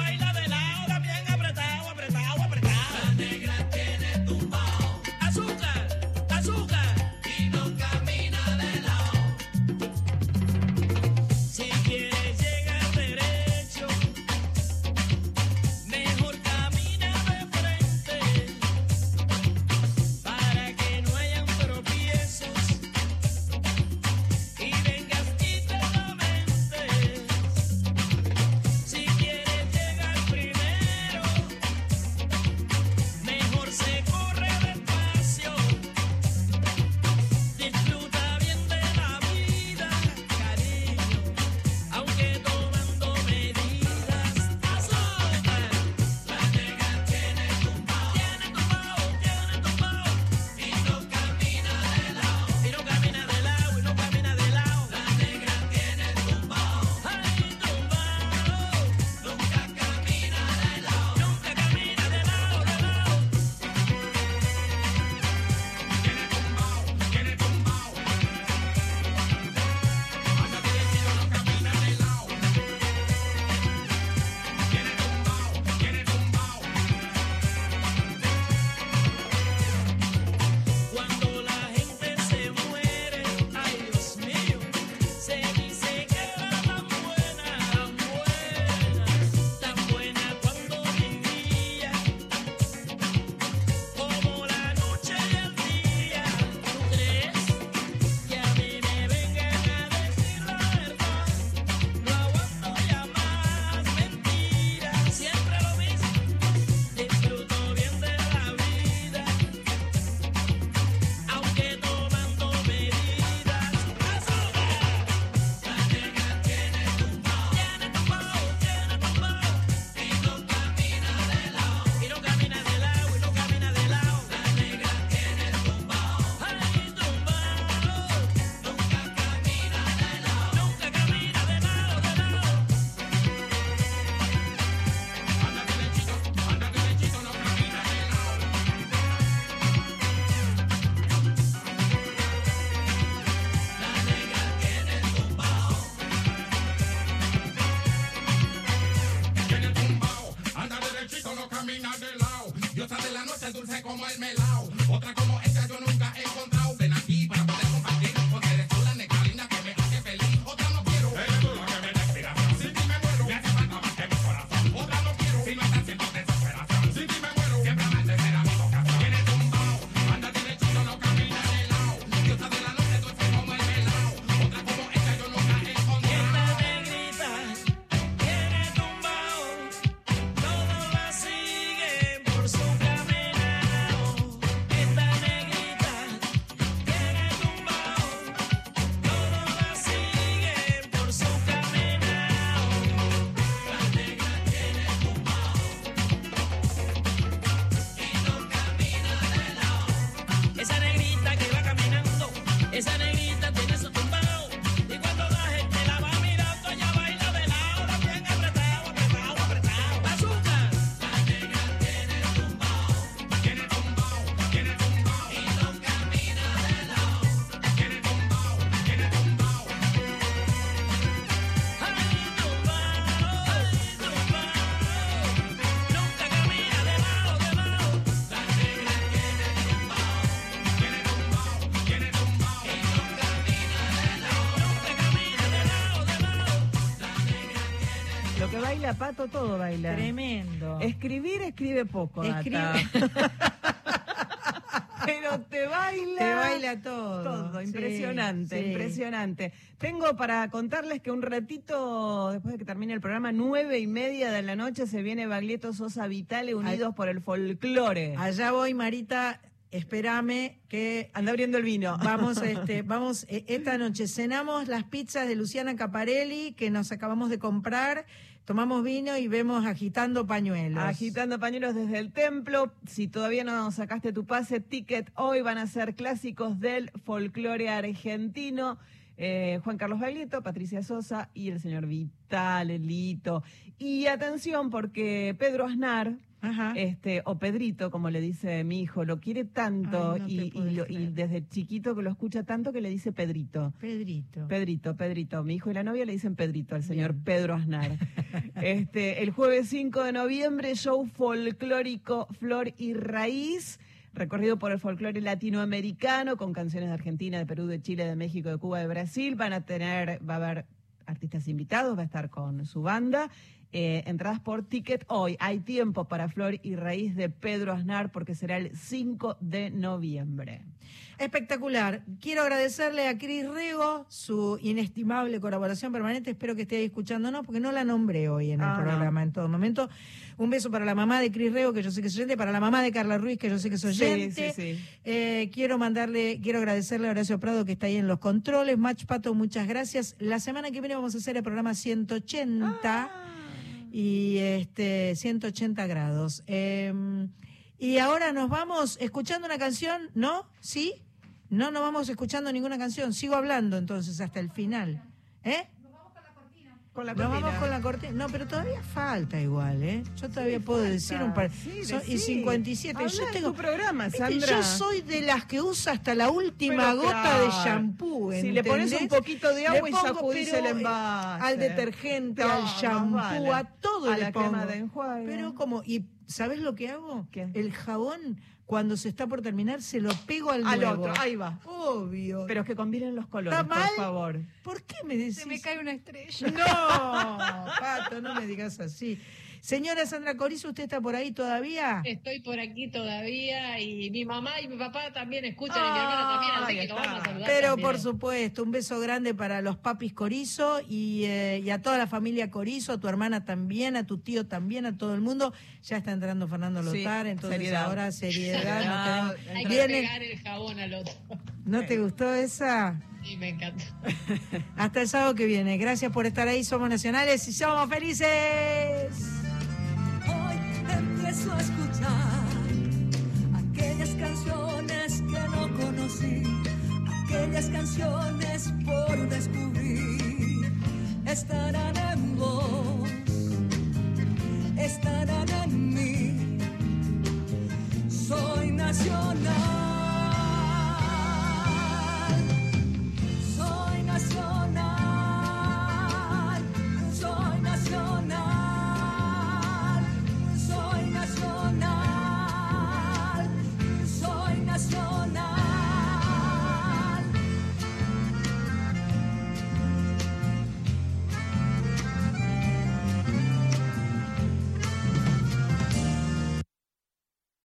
todo baila. Tremendo. Escribir escribe poco. Escribe. Pero te baila. Te baila todo. Todo, impresionante, impresionante. Tengo para contarles que un ratito, después de que termine el programa, nueve y media de la noche, se viene Baglietto Sosa Vitale, unidos por el folclore. Allá voy, Marita, espérame que Anda abriendo el vino. vamos, este, vamos, eh, esta noche cenamos las pizzas de Luciana Caparelli que nos acabamos de comprar, tomamos vino y vemos agitando pañuelos. Agitando pañuelos desde el templo. Si todavía no sacaste tu pase, ticket, hoy van a ser clásicos del folclore argentino. Eh, Juan Carlos Baglietto, Patricia Sosa y el señor Vital, Elito. Y atención, porque Pedro Aznar, Ajá. este, o Pedrito, como le dice mi hijo, lo quiere tanto Ay, no te y, y lo- y creer. desde chiquito que lo escucha tanto que le dice Pedrito. Pedrito. Pedrito, Pedrito. Mi hijo y la novia le dicen Pedrito al señor Bien. Pedro Aznar. este, el jueves 5 de noviembre, show folclórico Flor y Raíz. Recorrido por el folclore latinoamericano con canciones de Argentina, de Perú, de Chile, de México, de Cuba, de Brasil. Van a tener, va a haber artistas invitados, va a estar con su banda. Eh, entradas por ticket hoy. Hay tiempo para Flor y Raíz de Pedro Aznar porque será el 5 de noviembre. Espectacular. Quiero agradecerle a Cris Rego su inestimable colaboración permanente. Espero que esté ahí escuchándonos porque no la nombré hoy en el Ah, no. programa en todo momento. Un beso para la mamá de Cris Rego, que yo sé que es oyente, para la mamá de Carla Ruiz, que yo sé que es oyente. Sí, sí, sí. Eh, quiero mandarle, quiero agradecerle a Horacio Prado que está ahí en los controles. Match Pato, muchas gracias. La semana que viene vamos a hacer el programa 180 y este 180 grados. Eh, y ahora nos vamos escuchando una canción, ¿no? ¿Sí? No, no vamos escuchando ninguna canción. Sigo hablando entonces hasta el final. ¿Eh? Con la Nos vamos con la cortina. No, pero todavía falta igual, ¿eh? Yo todavía Sí, puedo falta. decir un par. Sí, Son- y decí. 57. Habla yo tengo tu programa, Sandra. Yo soy de las que usa hasta la última Pero gota de shampoo. Si le pones un poquito de Le agua y sacudís el eh, envase. Al detergente, No, al shampoo, vale. a todo A le la pongo. crema de enjuague. Pero como, y ¿sabes lo que hago? ¿Qué? El jabón, cuando se está por terminar, se lo pego al, Al nuevo. otro, ahí va. Obvio. Pero que combinen los colores, ¿Está mal? por favor. ¿Por qué me decís? Se me cae una estrella. No, Pato, no me digas así. Señora Sandra Corizo, ¿usted está por ahí todavía? Estoy por aquí todavía y mi mamá y mi papá también escuchan y mi hermana también, así que está. vamos a saludar. Pero también. por supuesto, un beso grande para los papis Corizo y, eh, y a toda la familia Corizo, a tu hermana también, a tu tío también, a todo el mundo. Ya está entrando Fernando Sí, Lotar, entonces seriedad. ahora seriedad. no Hay que Viene- pegar el jabón al otro. ¿No te gustó esa? Sí, me encanta. Hasta el sábado que viene. Gracias por estar ahí. Somos nacionales y somos felices empezó a escuchar aquellas canciones que no conocí, aquellas canciones por descubrir. Estarán en vos, estarán en mí. Soy nacional.